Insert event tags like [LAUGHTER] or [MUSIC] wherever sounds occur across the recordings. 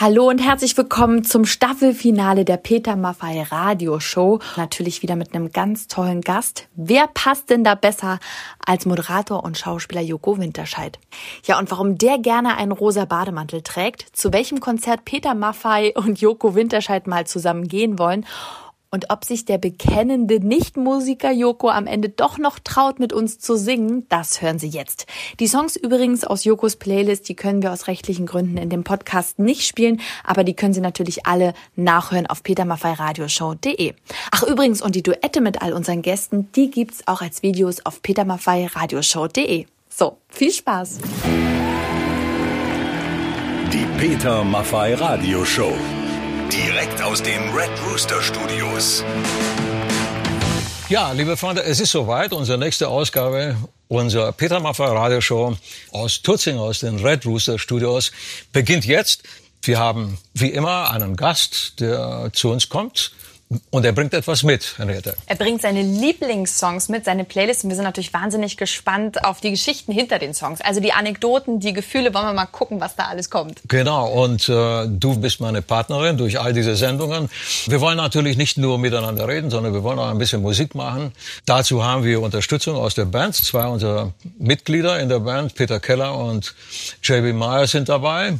Hallo und herzlich willkommen zum Staffelfinale der Peter Maffei Radioshow. Natürlich wieder mit einem ganz tollen Gast. Wer passt denn da besser als Moderator und Schauspieler Joko Winterscheid? Ja, und warum der gerne einen rosa Bademantel trägt, zu welchem Konzert Peter Maffei und Joko Winterscheid mal zusammen gehen wollen und ob sich der bekennende Nichtmusiker Joko am Ende doch noch traut, mit uns zu singen, das hören Sie jetzt. Die Songs übrigens aus Jokos Playlist, die können wir aus rechtlichen Gründen in dem Podcast nicht spielen, aber die können Sie natürlich alle nachhören auf petermaffeiradioshow.de. Ach übrigens, und die Duette mit all unseren Gästen, die gibt's auch als Videos auf petermaffeiradioshow.de. So, viel Spaß! Die Peter Maffei Radioshow. Aus den Red Rooster Studios. Ja, liebe Freunde, es ist soweit. Unsere nächste Ausgabe unserer Peter Maffay Radioshow aus Tutzing, aus den Red Rooster Studios, beginnt jetzt. Wir haben wie immer einen Gast, der zu uns kommt. Und er bringt etwas mit, Henriette. Er bringt seine Lieblingssongs mit, seine Playlist. Und wir sind natürlich wahnsinnig gespannt auf die Geschichten hinter den Songs. Also die Anekdoten, die Gefühle. Wollen wir mal gucken, was da alles kommt. Genau. Und äh, du bist meine Partnerin durch all diese Sendungen. Wir wollen natürlich nicht nur miteinander reden, sondern wir wollen auch ein bisschen Musik machen. Dazu haben wir Unterstützung aus der Band. Zwei unserer Mitglieder in der Band, Peter Keller und JB Meyer, sind dabei.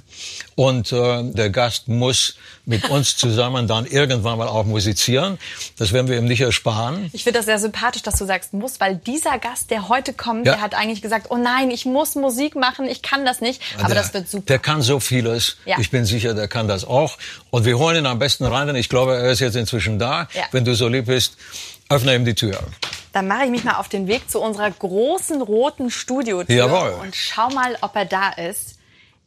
Und äh, der Gast muss mit uns zusammen dann irgendwann mal auch musizieren. Das werden wir ihm nicht ersparen. Ich finde das sehr sympathisch, dass du sagst muss, weil dieser Gast, der heute kommt, ja. der hat eigentlich gesagt, oh nein, ich muss Musik machen, ich kann das nicht. Aber der, das wird super. Der kann so vieles. Ja. Ich bin sicher, der kann das auch. Und wir holen ihn am besten rein, denn ich glaube, er ist jetzt inzwischen da. Ja. Wenn du so lieb bist, öffne ihm die Tür. Dann mache ich mich mal auf den Weg zu unserer großen roten Studiotür Jawohl. und schau mal, ob er da ist.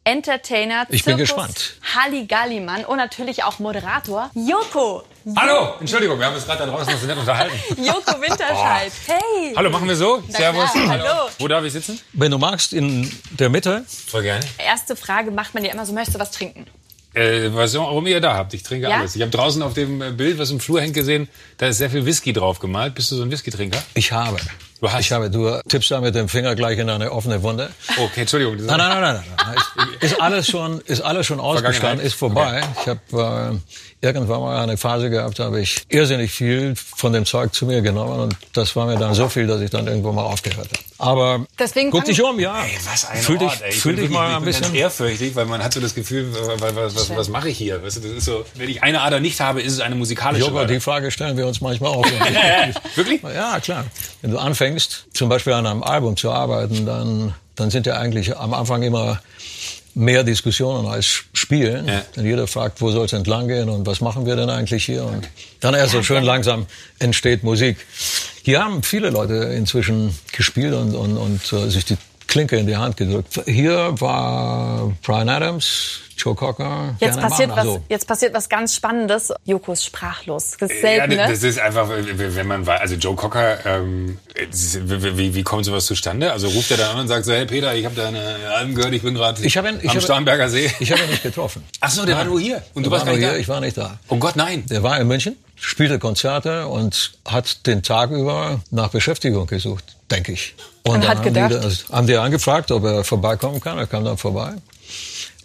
Entertainer, ich bin gespannt. Halligallimann und natürlich auch Moderator Joko. Hallo, Entschuldigung, wir haben uns gerade da draußen noch so nett unterhalten. [LAUGHS] Joko Winterscheid, oh. hey. Hallo, machen wir so? Na Servus. Klar, hallo. Wo darf ich sitzen? Wenn du magst, in der Mitte. Voll gerne. Erste Frage macht man ja immer so, möchtest du was trinken? Äh, was auch ihr da habt. Ich trinke ja? alles. Ich habe draußen auf dem Bild, was im Flur hängt, gesehen, da ist sehr viel Whisky drauf gemalt. Bist du so ein Whisky-Trinker? Ich habe. Du hast. Ich habe, du tippst da mit dem Finger gleich in eine offene Wunde. Okay, Entschuldigung. Nein, nein, nein, nein, nein. Ist, [LAUGHS] ist alles schon, ist alles schon ausgestanden, ist vorbei. Okay. Ich habe äh, irgendwann mal eine Phase gehabt, da habe ich irrsinnig viel von dem Zeug zu mir genommen und das war mir dann so viel, dass ich dann irgendwo mal aufgehört habe. Aber Deswegen guck dich um, ja. Ey, was ein fühl Ort, dich, ey. fühl dich mal ein bisschen ehrfürchtig, weil man hat so das Gefühl, was, was, was, was mache ich hier? Weißt du, das ist so, wenn ich eine Ader nicht habe, ist es eine musikalische. Joghurt, die Frage stellen wir uns manchmal auch. [LAUGHS] Wirklich? Ja, klar. Wenn du anfängst, zum Beispiel an einem Album zu arbeiten, dann, dann sind ja eigentlich am Anfang immer mehr Diskussionen als Spielen. Ja. Denn jeder fragt, wo soll es entlang gehen und was machen wir denn eigentlich hier? Und dann erst so schön langsam entsteht Musik. Hier haben viele Leute inzwischen gespielt und, und, und uh, sich die Klinke in die Hand gedrückt. Hier war Brian Adams, Joe Cocker. Jetzt passiert, was, also. jetzt passiert was ganz Spannendes. Joko ist sprachlos. Das ist selten, ja, das ist einfach, wenn man weiß, also Joe Cocker, ähm, wie, wie kommt sowas zustande? Also ruft er dann an und sagt so, hey Peter, ich habe deine Alben gehört, ich bin gerade am Starnberger See. Ich habe ihn nicht getroffen. Ach so, der nein. war nur hier und du warst gar nicht hier, da? Ich war nicht da. Oh Gott, nein. Der war in München, spielte Konzerte und hat den Tag über nach Beschäftigung gesucht, denke ich. Und, und hat gedacht. Haben die, haben die angefragt, ob er vorbeikommen kann. Er kam dann vorbei.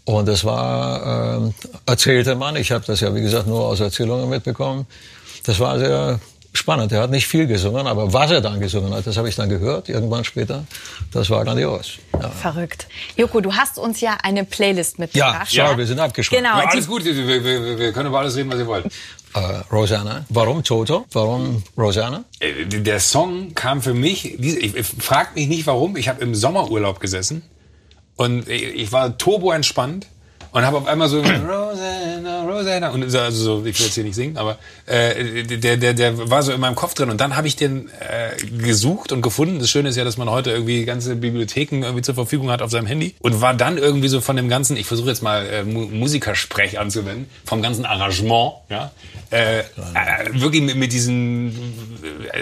Und es war, äh, erzählte man, ich habe das ja wie gesagt nur aus Erzählungen mitbekommen, das war sehr spannend. Er hat nicht viel gesungen, aber was er dann gesungen hat, das habe ich dann gehört, irgendwann später. Das war grandios. Ja. Verrückt. Joko, du hast uns ja eine Playlist mitgebracht. Ja, schau, wir sind abgeschlossen. Genau. Ja, alles gut, wir, wir, wir, können über alles reden, was ihr wollt. Äh, Rosanna. Warum Toto? Warum Rosanna? Äh, der Song kam für mich, ich, ich frag mich nicht warum, ich habe im Sommerurlaub gesessen und ich war turbo entspannt und habe auf einmal so Rosanna, Rosanna und also so, ich will jetzt hier nicht singen, aber äh, der, der, der war so in meinem Kopf drin und dann habe ich den äh, gesucht und gefunden. Das Schöne ist ja, dass man heute irgendwie ganze Bibliotheken irgendwie zur Verfügung hat auf seinem Handy und war dann irgendwie so von dem ganzen, ich versuche jetzt mal äh, Musikersprech anzuwenden, vom ganzen Arrangement, ja, äh, äh, wirklich mit, mit diesen,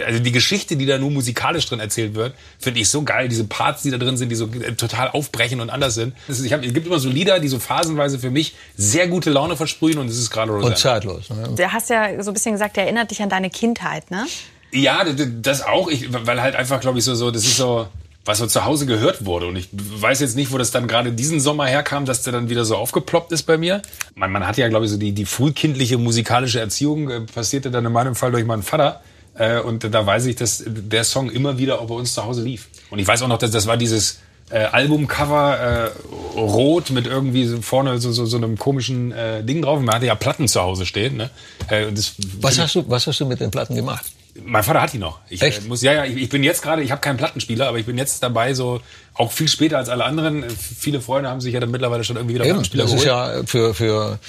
also die Geschichte, die da nur musikalisch drin erzählt wird, finde ich so geil. Diese Parts, die da drin sind, die so äh, total aufbrechen und anders sind. Ist, ich hab, es gibt immer so Lieder, die so phasenweise für mich sehr gute Laune versprühen und es ist gerade Und zeitlos. Ne? Du hast ja so ein bisschen gesagt, der erinnert dich an deine Kindheit, ne? Ja, das auch. Ich, weil halt einfach, glaube ich, so, so, das ist so, was so zu Hause gehört wurde. Und ich weiß jetzt nicht, wo das dann gerade diesen Sommer herkam, dass der dann wieder so aufgeploppt ist bei mir. Man, man hat ja, glaube ich, so die, die frühkindliche musikalische Erziehung äh, passierte dann in meinem Fall durch meinen Vater. Äh, und da weiß ich, dass der Song immer wieder auch bei uns zu Hause lief. Und ich weiß auch noch, dass das war dieses äh, Albumcover äh, rot mit irgendwie so vorne so, so, so einem komischen äh, Ding drauf. Man hatte ja Platten zu Hause stehen. Ne? Äh, das, Was hast, du, was hast du mit den Platten gemacht? mein Vater hat die noch. Ich Echt? Äh, muss, ja, ja, ich, ich bin jetzt gerade, ich habe keinen Plattenspieler, aber ich bin jetzt dabei, so auch viel später als alle anderen. Äh, Viele Freunde haben sich ja dann mittlerweile schon irgendwie wieder Eben, Plattenspieler das ist geholt. ja für, für,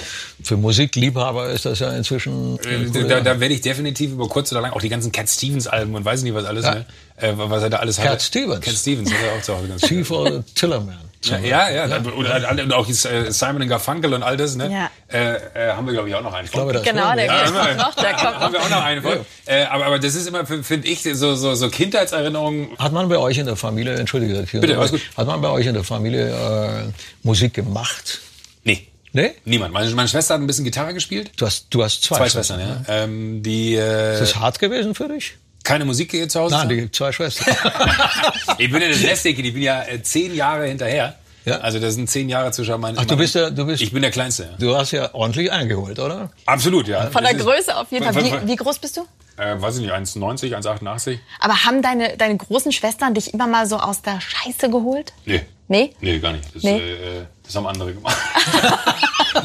für Musikliebhaber ist das ja inzwischen. Äh, da, da werde ich definitiv über kurz oder lang auch die ganzen Cat Stevens Alben und weiß nicht was alles, Ja. ne? Äh, was er da alles Cat hatte. Stevens. Cat Stevens hat er auch zu Hause ganz. Chief oder Tillerman. Ja, ja, ja. Und, und auch äh, Simon Garfunkel und all das, ne? Ja. Äh, äh, haben wir, glaube ich, auch noch einen. Ich glaube, das Genau, der Ja, kommt wir- noch, der kommt haben wir noch. auch noch einen von. Äh, aber, aber das ist immer, finde ich, so, so, so Kindheitserinnerungen. Hat man bei euch in der Familie, entschuldige, Bitte, alles gut. hat man bei euch in der Familie äh, Musik gemacht? Nee. Nee? Niemand. Meine, meine Schwester hat ein bisschen Gitarre gespielt. Du hast, du hast zwei, Zwei Schwestern, ja. Ähm, die äh, Ist das hart gewesen für dich? Keine Musik zu Hause. Nein, haben? die zwei Schwestern. [LAUGHS] ich bin ja das letzte Kind. Ich bin ja äh, zehn Jahre hinterher. Ja. Also das sind zehn Jahre zwischen meinen. Ach, du bist ja, du bist, Ich bin der Kleinste. Ja. du hast ja ordentlich eingeholt, oder? Absolut, ja. Von der Größe auf jeden Fall. Wie, wie groß bist du? Äh, weiß ich nicht, 1,90, 1,88? Aber haben deine, deine großen Schwestern dich immer mal so aus der Scheiße geholt? Nee. Nee? Nee, gar nicht. Das, Nee? äh, das haben andere gemacht. [LAUGHS]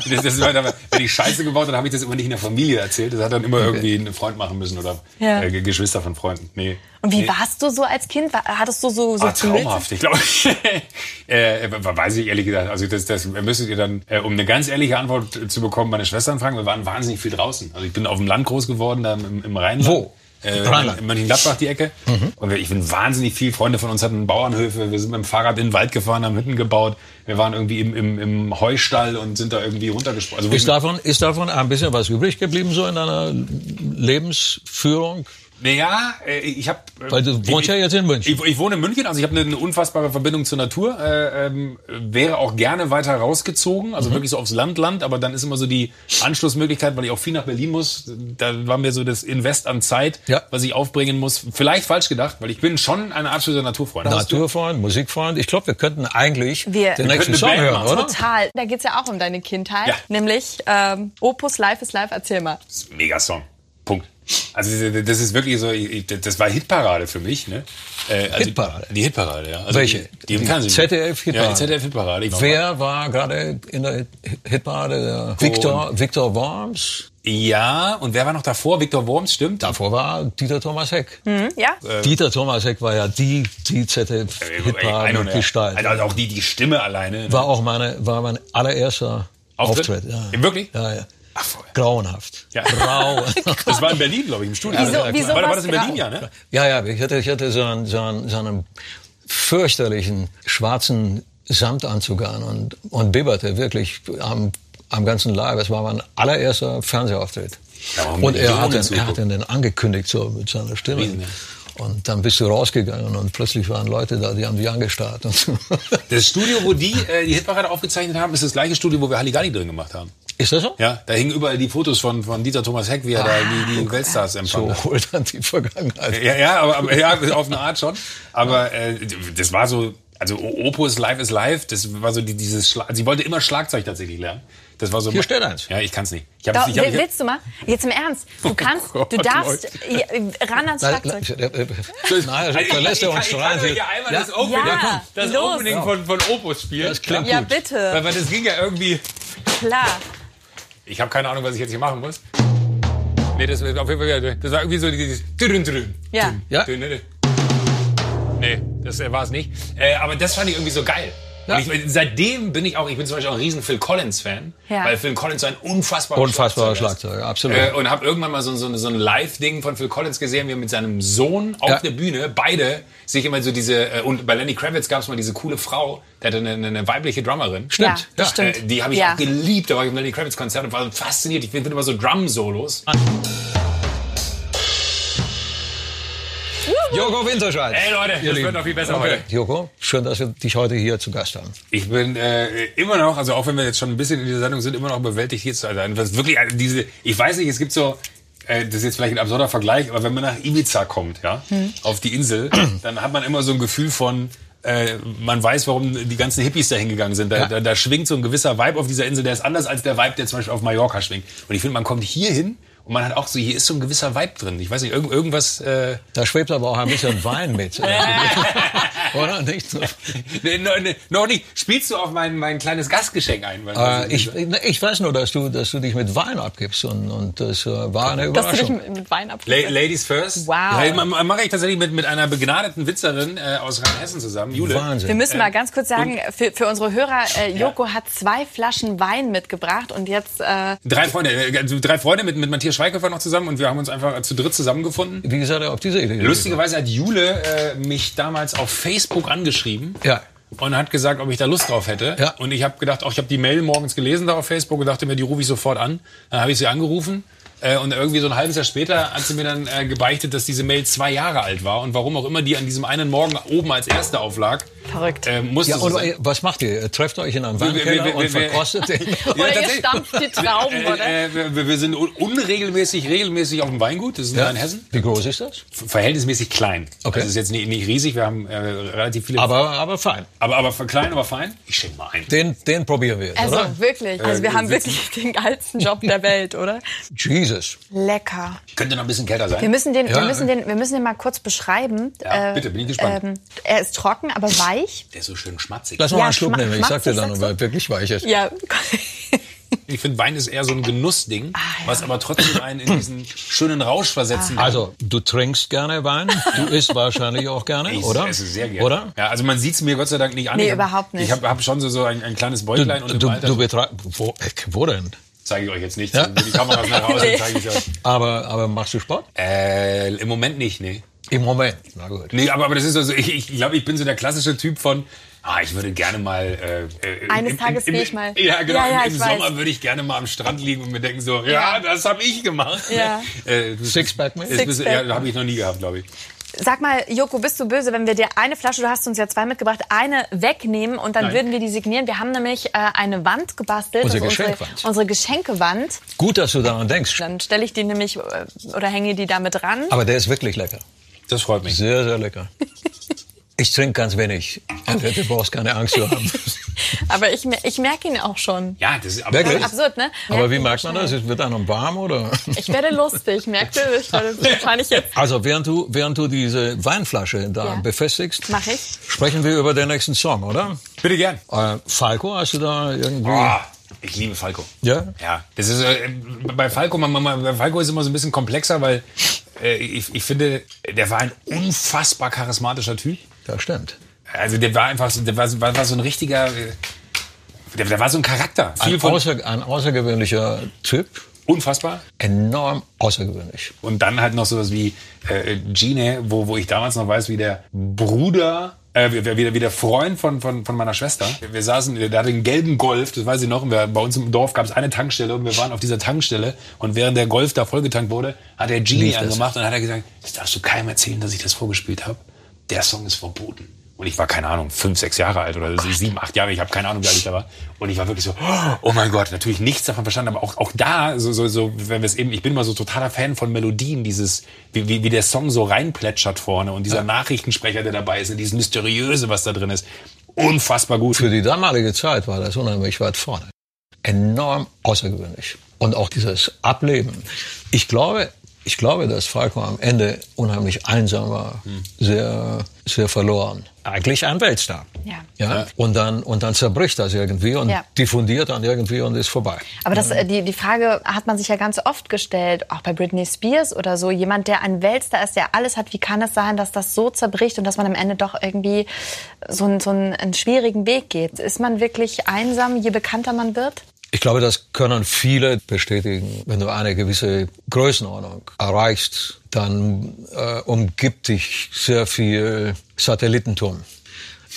das, das wenn ich Scheiße gebaut habe, habe ich das immer nicht in der Familie erzählt. Das hat dann immer irgendwie ein Freund machen müssen oder Ja. äh, Geschwister von Freunden. Nee. Und wie nee. warst du so als Kind? Hattest du so, so Ah, traumhaft, ich glaube. [LAUGHS] äh, weiß ich ehrlich gesagt. Also das, das müsstet ihr dann, äh, um eine ganz ehrliche Antwort zu bekommen, meine Schwestern fragen. Wir waren wahnsinnig viel draußen. Also ich bin auf dem Land groß geworden, da im, im Rheinland. Wo? Äh, Rheinland. in Mönchengladbach die Ecke. Und ich bin wahnsinnig viel. Freunde von uns hatten Bauernhöfe. Wir sind mit dem Fahrrad in den Wald gefahren, haben Hütten gebaut. Wir waren irgendwie im, im, im Heustall und sind da irgendwie runtergesprungen. Also Ist davon, ist davon ein bisschen was übrig geblieben, so in deiner Lebensführung? Naja, äh, ich habe. Weil du wohnst ja jetzt in München. Ich, ich wohne in München, also ich habe eine, eine unfassbare Verbindung zur Natur. Äh, ähm, wäre auch gerne weiter rausgezogen, also wirklich so aufs Land, Land. Aber dann ist immer so die Anschlussmöglichkeit, weil ich auch viel nach Berlin muss. Da war mir so das Invest an Zeit, Ja. was ich aufbringen muss. Vielleicht falsch gedacht, weil ich bin schon ein absoluter Naturfreund. Naturfreund, Musikfreund. Ich glaube, wir könnten eigentlich Wir- den nächsten Song hören, machen. oder? Total. Da geht's ja auch um deine Kindheit. Ja. Nämlich ähm, Opus Live is Live. Erzähl mal. Das ist ein Megasong. Punkt. Also das ist wirklich so, das war Hitparade für mich. Ne? Äh, also Hitparade? Die Hitparade, ja. Also Welche? Die, die Die. ZDF-Hitparade. Ja, die ZDF-Hitparade. Wer war gerade in der Hitparade? Der Victor, Victor Worms. Ja, und wer war noch davor? Viktor Worms, stimmt. Davor war Dieter Thomas Heck. Hm, ja? Dieter Thomas Heck war ja die, die ZDF-Hitparade-Gestalt. Also, also auch die, die Stimme alleine. ne? War auch meine, war mein allererster Auftritt? Auftritt. ja. Wirklich? Ja, ja. Ach, voll. Grauenhaft. Ja. [LAUGHS] Grau. [LAUGHS] Das war in Berlin, glaube ich, im Studio. Wieso- Ja, wieso war, war das in Berlin, grau? ja, ne? Ja, ja, ich hatte, ich hatte so einen, so einen, so einen fürchterlichen schwarzen Samtanzug an und, und bibberte wirklich am, am ganzen Leib. Es war mein allererster Fernsehauftritt. Ja, und er hat, den, er hat den dann angekündigt so mit seiner Stimme. Riesen, ja. Und dann bist du rausgegangen und plötzlich waren Leute da, die haben dich angestarrt. Und so. Das Studio, wo die äh, die Hitparade aufgezeichnet haben, ist das gleiche Studio, wo wir Halligalli drin gemacht haben. Ist das so? Ja, da hingen überall die Fotos von, von Dieter Thomas Heck, wie er da die, die Weltstars empfangen So hat. holt dann die Vergangenheit. Ja, ja, aber, aber ja, auf eine Art schon. Aber äh, das war so, also Opus Live is Live, das war so die, dieses Schla Sie wollte immer Schlagzeug tatsächlich lernen. Das war so. Hier steht eins. Ja, ich kann's nicht. Ich hab, Doch, ich ich willst du mal? Jetzt im Ernst. Du kannst, Gott, du darfst Leute. ja, ran ans Schlagzeug. nein, da lässt er uns ich, ich, kann euch ja einmal das Opening, Ja, das. Opening von, von Opus spielen. Das klingt Ja, gut. bitte. Weil, weil das ging ja irgendwie. Klar. Ich habe keine Ahnung, was ich jetzt hier machen muss. Nee, das auf jeden Fall. Das war irgendwie so dieses. Ja. Ja. Nee, das war es nicht. Aber das fand ich irgendwie so geil. Ja. Und ich, seitdem bin ich auch, ich bin zum Beispiel auch ein riesen Phil Collins-Fan, Ja. weil Phil Collins so ein unfassbarer Unfassbarer Schlagzeuger ist. Schlagzeuger, absolut. Äh, und habe irgendwann mal so, so, so ein Live-Ding von Phil Collins gesehen, wie er mit seinem Sohn auf Ja. der Bühne, beide sich immer so diese, äh, und bei Lenny Kravitz gab es mal diese coole Frau, der hatte eine, eine weibliche Drummerin. Stimmt, Ja, stimmt. Äh, die habe ich Ja. auch geliebt, da war ich im Lenny Kravitz Konzert und war so fasziniert. Ich finde immer so Drum-Solos. Joko Winterscheid. Ey Leute, das Lieben. wird noch viel besser Okay. heute. Joko, schön, dass wir dich heute hier zu Gast haben. Ich bin äh, immer noch, also auch wenn wir jetzt schon ein bisschen in dieser Sendung sind, immer noch überwältigt hier zu sein. Was wirklich, also diese, ich weiß nicht, es gibt so, äh, das ist jetzt vielleicht ein absurder Vergleich, aber wenn man nach Ibiza kommt, ja, auf die Insel, [CLEARS THROAT] dann hat man immer so ein Gefühl von, äh, man weiß, warum die ganzen Hippies da hingegangen sind. Da, Ja. da, da schwingt so ein gewisser Vibe auf dieser Insel, der ist anders als der Vibe, der zum Beispiel auf Mallorca schwingt. Und ich finde, man kommt hier hin und man hat auch so, hier ist so ein gewisser Vibe drin. Ich weiß nicht, irgend, irgendwas. Äh, Da schwebt aber auch ein bisschen Wein mit. [LAUGHS] [LAUGHS] Oder nicht? So. [LAUGHS] nee, no, nee, noch nicht. Spielst du auf mein, mein kleines Gastgeschenk ein? Äh, ich, ich weiß nur, dass du, dass du dich mit Wein abgibst und, und das äh, war eine Dass du dich Überraschung. mit, Wein La abgibst. Ladies first. Wow. Ja, ma- ma- mache ich tatsächlich mit, mit einer begnadeten Witzerin äh, aus Rheinhessen zusammen, Jule. Wahnsinn. Wir müssen mal ganz kurz sagen, für, für unsere Hörer, äh, Joko hat zwei Flaschen Wein mitgebracht und jetzt äh, Drei Freunde, äh, also drei Freunde mit, mit Matthias Schweighöfer noch zusammen und wir haben uns einfach zu dritt zusammengefunden. Wie gesagt, auf diese Idee. Lustigerweise hat Jule äh, mich damals auf Facebook angeschrieben. Ja. Und hat gesagt, ob ich da Lust drauf hätte. Ja. Und ich habe gedacht, auch ich habe die Mail morgens gelesen da auf Facebook und dachte mir, die rufe ich sofort an. Dann habe ich sie angerufen. Äh, und irgendwie so ein halbes Jahr später hat sie mir dann äh, gebeichtet, dass diese Mail zwei Jahre alt war. Und warum auch immer die an diesem einen Morgen oben als erste auflag. Verrückt. Äh, musste Ja, so sein. äh, was macht ihr? Trefft euch in einem Wir- wir- Weinkeller wir- und wir- [LAUGHS] wir- verkostet den? oder ihr tatsächlich. stampft die Trauben, oder? Äh, äh, wir, wir sind un unregelmäßig regelmäßig auf dem Weingut. Das ist in Ja. Rheinhessen. Wie groß ist das? Verhältnismäßig klein. Okay. Also es ist jetzt nicht, nicht riesig. Wir haben äh, relativ viele. Aber, aber fein. aber, aber klein, aber fein. Ich schenke mal ein. Den, den probieren wir jetzt, Also oder? wirklich, also wir Äh, haben wirklich den geilsten Job der Welt, oder? Jesus. Lecker. Könnte noch ein bisschen kälter sein. Wir müssen den, wir Ja. müssen den, wir müssen den mal kurz beschreiben. Ähm, Ja, bitte, bin ich gespannt. er ist trocken, aber weich. Der ist so schön schmatzig. Lass mal Ja, einen Schluck nehmen. Ich sag dir dann, ob du? er wirklich weich ist. Ja. [LAUGHS] Ich finde, Wein ist eher so ein Genussding, Ah, was aber trotzdem einen in diesen schönen Rausch versetzen kann. Also, du trinkst gerne Wein, du isst wahrscheinlich auch gerne, ich oder? esse sehr gerne. Oder? Ja, also man sieht es mir Gott sei Dank nicht an. Nee, ich hab, überhaupt nicht. Ich habe hab schon so, so ein, ein kleines Du, Bäuglein und du, du betreibst, wo, äh, wo denn? Zeige ich euch jetzt nicht. Ja. Die Kameras nach Hause, Nee. zeige ich euch. Aber, aber machst du Sport? Äh, Im Moment nicht, nee. Im Moment. Na gut. Nee, aber, aber das ist also, ich, ich glaube, ich bin so der klassische Typ von, ah, ich würde gerne mal. Äh, äh, Eines im- Tages gehe ich mal. Ja, genau. Ja, ja, Im, im weiß. Sommer würde ich gerne mal am Strand liegen und mir denken so, ja, Ja. das habe ich gemacht. Ja. Äh, das- Sixpack mit? Sixpack. Ja, habe ich noch nie gehabt, glaube ich. Sag mal, Joko, bist du böse, wenn wir dir eine Flasche, du hast uns ja zwei mitgebracht, eine wegnehmen und dann Nein. würden wir die signieren? Wir haben nämlich äh, eine Wand gebastelt. Unsere Geschenkwand. Unsere, unsere Geschenkewand. Gut, dass du daran denkst. Dann stelle ich die nämlich äh, oder hänge die damit ran. Aber der ist wirklich lecker. Das freut mich. Sehr, sehr lecker. [LAUGHS] Ich trinke ganz wenig. Du brauchst keine Angst zu haben. [LAUGHS] Aber ich, ich merke ihn auch schon. Ja, das ist aber Wirklich? Absurd, ne? Aber wie merkt man das? Es Wird einem warm oder? Ich werde lustig, merkst du? Ich werde wahrscheinlich jetzt. Also während du, während du diese Weinflasche da Ja. befestigst, Mach ich. sprechen wir über den nächsten Song, oder? Bitte gern. Äh, Falco, hast du da irgendwie? Oh, ich liebe Falco. Ja? Ja, das ist äh, bei Falco, man, man, bei Falco ist immer so ein bisschen komplexer, weil äh, ich, ich finde, der war ein unfassbar charismatischer Typ. Das stimmt. Also der war einfach, so, der war, war, war so ein richtiger, der, der war so ein Charakter. Viel Ein, außer, ein außergewöhnlicher Typ, unfassbar. enorm außergewöhnlich. Und dann halt noch sowas wie äh, Gene, wo, wo ich damals noch weiß, wie der Bruder, äh, wie, wie, der- wie der Freund von, von, von meiner Schwester. Wir saßen, der hatte einen gelben Golf, das weiß ich noch. Und wir, bei uns im Dorf gab es eine Tankstelle und wir waren auf dieser Tankstelle. Und während der Golf da vollgetankt wurde, hat er Genie angemacht und hat er gesagt, das darfst du keinem erzählen, dass ich das vorgespielt habe. Der Song ist verboten. Und ich war, keine Ahnung, fünf, sechs Jahre alt oder sieben, acht Jahre, ich habe keine Ahnung, wie alt ich da war. Und ich war wirklich so, oh mein Gott, natürlich nichts davon verstanden, aber auch, auch da, so, so, so, wenn wir es eben, ich bin immer so totaler Fan von Melodien, dieses, wie, wie, wie der Song so reinplätschert vorne und dieser Nachrichtensprecher, der dabei ist und dieses Mysteriöse, was da drin ist. Unfassbar gut. Für die damalige Zeit war das unheimlich weit vorne. Enorm außergewöhnlich. Und auch dieses Ableben. Ich glaube, ich glaube, dass Falco am Ende unheimlich einsam war. Sehr, sehr verloren. Eigentlich ein Weltstar. Ja. Ja? Und dann, und dann zerbricht das irgendwie und Ja. diffundiert dann irgendwie und ist vorbei. Aber das, äh, die, die Frage hat man sich ja ganz oft gestellt, auch bei Britney Spears oder so. Jemand, der ein Weltstar ist, der alles hat, wie kann es sein, dass das so zerbricht und dass man am Ende doch irgendwie so, einen- so einen, einen schwierigen Weg geht? Ist man wirklich einsam, je bekannter man wird? Ich glaube, das können viele bestätigen. Wenn du eine gewisse Größenordnung erreichst, dann äh, umgibt dich sehr viel Satellitentum.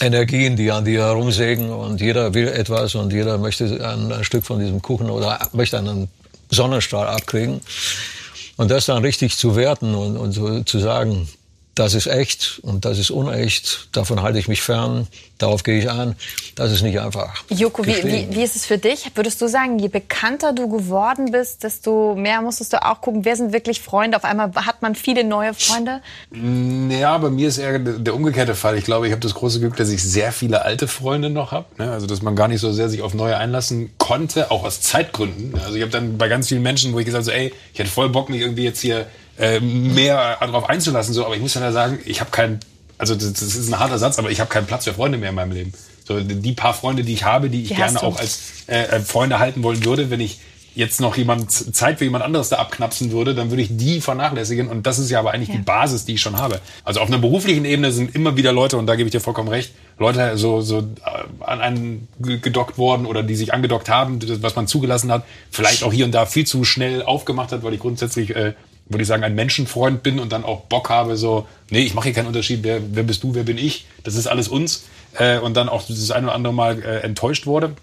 Energien, die an dir herumsägen und jeder will etwas und jeder möchte ein, ein Stück von diesem Kuchen oder möchte einen Sonnenstrahl abkriegen. Und das dann richtig zu werten und, und so zu sagen, das ist echt und das ist unecht, davon halte ich mich fern, darauf gehe ich ein. Das ist nicht einfach. Joko, wie, wie, wie, ist es für dich? Würdest du sagen, je bekannter du geworden bist, desto mehr musstest du auch gucken, wer sind wirklich Freunde? Auf einmal hat man viele neue Freunde? Ja, bei mir ist eher der umgekehrte Fall. Ich glaube, ich habe das große Glück, dass ich sehr viele alte Freunde noch habe. Ne? Also, dass man gar nicht so sehr sich auf neue einlassen konnte, auch aus Zeitgründen. Also, ich habe dann bei ganz vielen Menschen, wo ich gesagt habe, so, ey, ich hätte voll Bock, mich irgendwie jetzt hier äh, mehr darauf einzulassen. So, aber ich muss ja sagen, ich habe keinen, also das, das, ist ein harter Satz, aber ich habe keinen Platz für Freunde mehr in meinem Leben. So die paar Freunde, die ich habe, die ich die gerne auch als äh, äh, Freunde halten wollen würde, wenn ich jetzt noch jemand Zeit für jemand anderes da abknapsen würde, dann würde ich die vernachlässigen. Und das ist ja aber eigentlich ja. die Basis, die ich schon habe. Also auf einer beruflichen Ebene sind immer wieder Leute, und da gebe ich dir vollkommen recht, Leute so, so äh, an einen gedockt worden oder die sich angedockt haben, was man zugelassen hat, vielleicht auch hier und da viel zu schnell aufgemacht hat, weil ich grundsätzlich äh, würde ich sagen, ein Menschenfreund bin und dann auch Bock habe, so, nee, ich mache hier keinen Unterschied, wer, wer bist du, wer bin ich, das ist alles uns. Äh, und dann auch das ein oder andere Mal äh, enttäuscht wurde.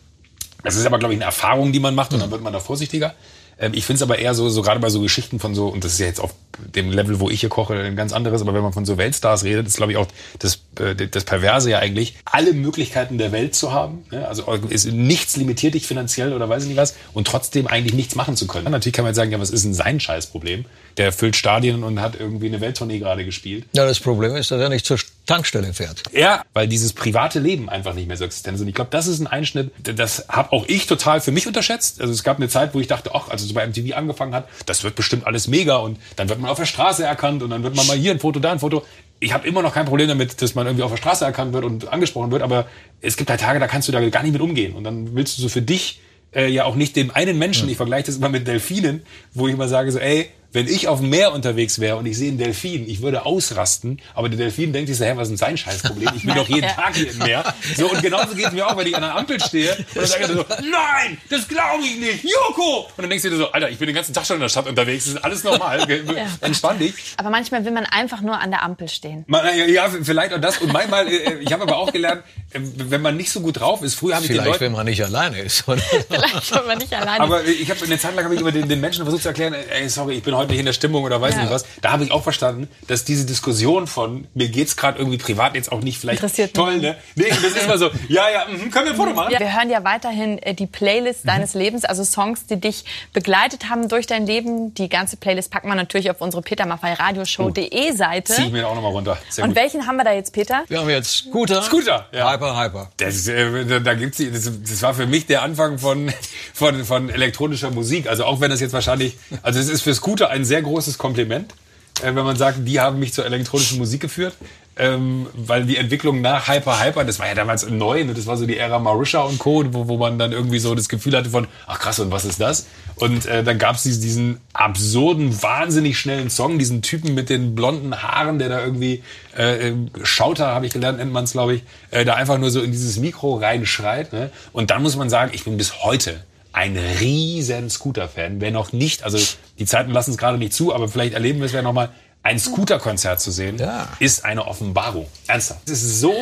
Das ist aber, glaube ich, eine Erfahrung, die man macht und dann wird man da vorsichtiger. Ähm, ich finde es aber eher so, so gerade bei so Geschichten von so, und das ist ja jetzt auf dem Level, wo ich hier koche, ein ganz anderes, aber wenn man von so Weltstars redet, ist, glaube ich, auch das, äh, das Perverse ja eigentlich, alle Möglichkeiten der Welt zu haben. Ne? Also ist nichts limitiert dich finanziell oder weiß ich nicht was und trotzdem eigentlich nichts machen zu können. Natürlich kann man jetzt sagen, ja, was ist denn sein Scheißproblem? Der füllt Stadien und hat irgendwie eine Welttournee gerade gespielt. Ja, das Problem ist, dass er nicht zur Tankstelle fährt. Ja, weil dieses private Leben einfach nicht mehr so existent ist. Und ich glaube, das ist ein Einschnitt, das habe auch ich total für mich unterschätzt. Also es gab eine Zeit, wo ich dachte, ach, also so bei MTV angefangen hat, das wird bestimmt alles mega und dann wird man auf der Straße erkannt und dann wird man mal hier ein Foto, da ein Foto. Ich habe immer noch kein Problem damit, dass man irgendwie auf der Straße erkannt wird und angesprochen wird, aber es gibt halt Tage, da kannst du da gar nicht mit umgehen. Und dann willst du so für dich äh, ja auch nicht dem einen Menschen, ich vergleiche das immer mit Delfinen, wo ich immer sage so, ey, wenn ich auf dem Meer unterwegs wäre und ich sehe einen Delfin, ich würde ausrasten, aber der Delfin denkt sich so, hä, was ist denn sein Scheißproblem? Ich bin doch jeden [LAUGHS] Tag hier im Meer. So, und genauso geht es mir auch, wenn ich an der Ampel stehe und dann sage ich so, nein, das glaube ich nicht, Joko! Und dann denkst du dir so, Alter, ich bin den ganzen Tag schon in der Stadt unterwegs, das ist alles normal, [LAUGHS] ja. entspann dich. Aber manchmal will man einfach nur an der Ampel stehen. ja, vielleicht auch das. Und manchmal, äh, ich habe aber auch gelernt, äh, wenn man nicht so gut drauf ist, früher habe ich den Leuten... wenn man nicht alleine ist. [LAUGHS] vielleicht, wenn man nicht alleine ist. Aber ich habe eine Zeit lang habe ich immer den, den Menschen versucht zu erklären, ey, sorry, ich bin heute nicht in der Stimmung oder weiß ja. nicht was. Da habe ich auch verstanden, dass diese Diskussion von mir geht's gerade irgendwie privat jetzt auch nicht vielleicht Interessiert toll, ne? Nee, das ist immer so, ja, ja, mh, können wir ein Foto machen? Ja, wir hören ja weiterhin äh, die Playlist mhm. deines Lebens, also Songs, die dich begleitet haben durch dein Leben. Die ganze Playlist packen wir natürlich auf unsere Peter Maffei Radioshow.de Seite. Zieh ich mir auch nochmal runter. Sehr Und gut. welchen haben wir da jetzt, Peter? Wir haben jetzt Scooter. Scooter, ja. Hyper, Hyper. Das, äh, da gibt's, das, das war für mich der Anfang von, von, von elektronischer Musik. Also auch wenn das jetzt wahrscheinlich, also es ist für Scooter ein sehr großes Kompliment äh, wenn man sagt, die haben mich zur elektronischen Musik geführt. Ähm, weil die Entwicklung nach Hyper Hyper, das war ja damals neu, ne? das war so die Ära Marusha und Co., wo, wo man dann irgendwie so das Gefühl hatte von, ach krass, und was ist das? Und äh, dann gab es diesen, diesen absurden, wahnsinnig schnellen Song, diesen Typen mit den blonden Haaren, der da irgendwie, äh, Schauter, habe ich gelernt, nennt man es, glaube ich, äh, da einfach nur so in dieses Mikro reinschreit. Ne? Und dann muss man sagen, ich bin bis heute ein riesen Scooter-Fan. Wer noch nicht, also die Zeiten lassen es gerade nicht zu, aber vielleicht erleben wir es ja nochmal, ein Scooter-Konzert zu sehen, ja. ist eine Offenbarung. Ernsthaft. Es ist so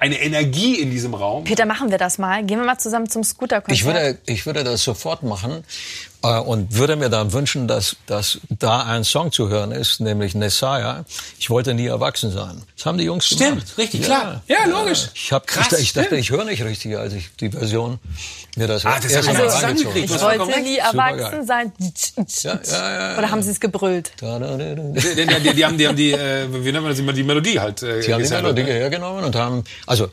eine Energie in diesem Raum. Peter, machen wir das mal. Gehen wir mal zusammen zum Scooter-Konzert. Ich würde, ich würde das sofort machen und würde mir dann wünschen, dass, dass da ein Song zu hören ist, nämlich Nessaya. Ich wollte nie erwachsen sein. Das haben die Jungs Stimmt, gemacht. Stimmt, richtig, ja, klar. Ja, logisch. Ich, hab, Krass, ich, ich dachte, ich höre nicht richtig, als ich die Version mir das, ah, das erste Mal also, reingezogen Ich wollte nie erwachsen sein. Ja, ja, ja, Oder haben sie es gebrüllt? Die, die, die, haben, die haben die, äh, wie nennt man das immer, die Melodie halt. Äh, sie haben die Melodie ne? hergenommen und haben, also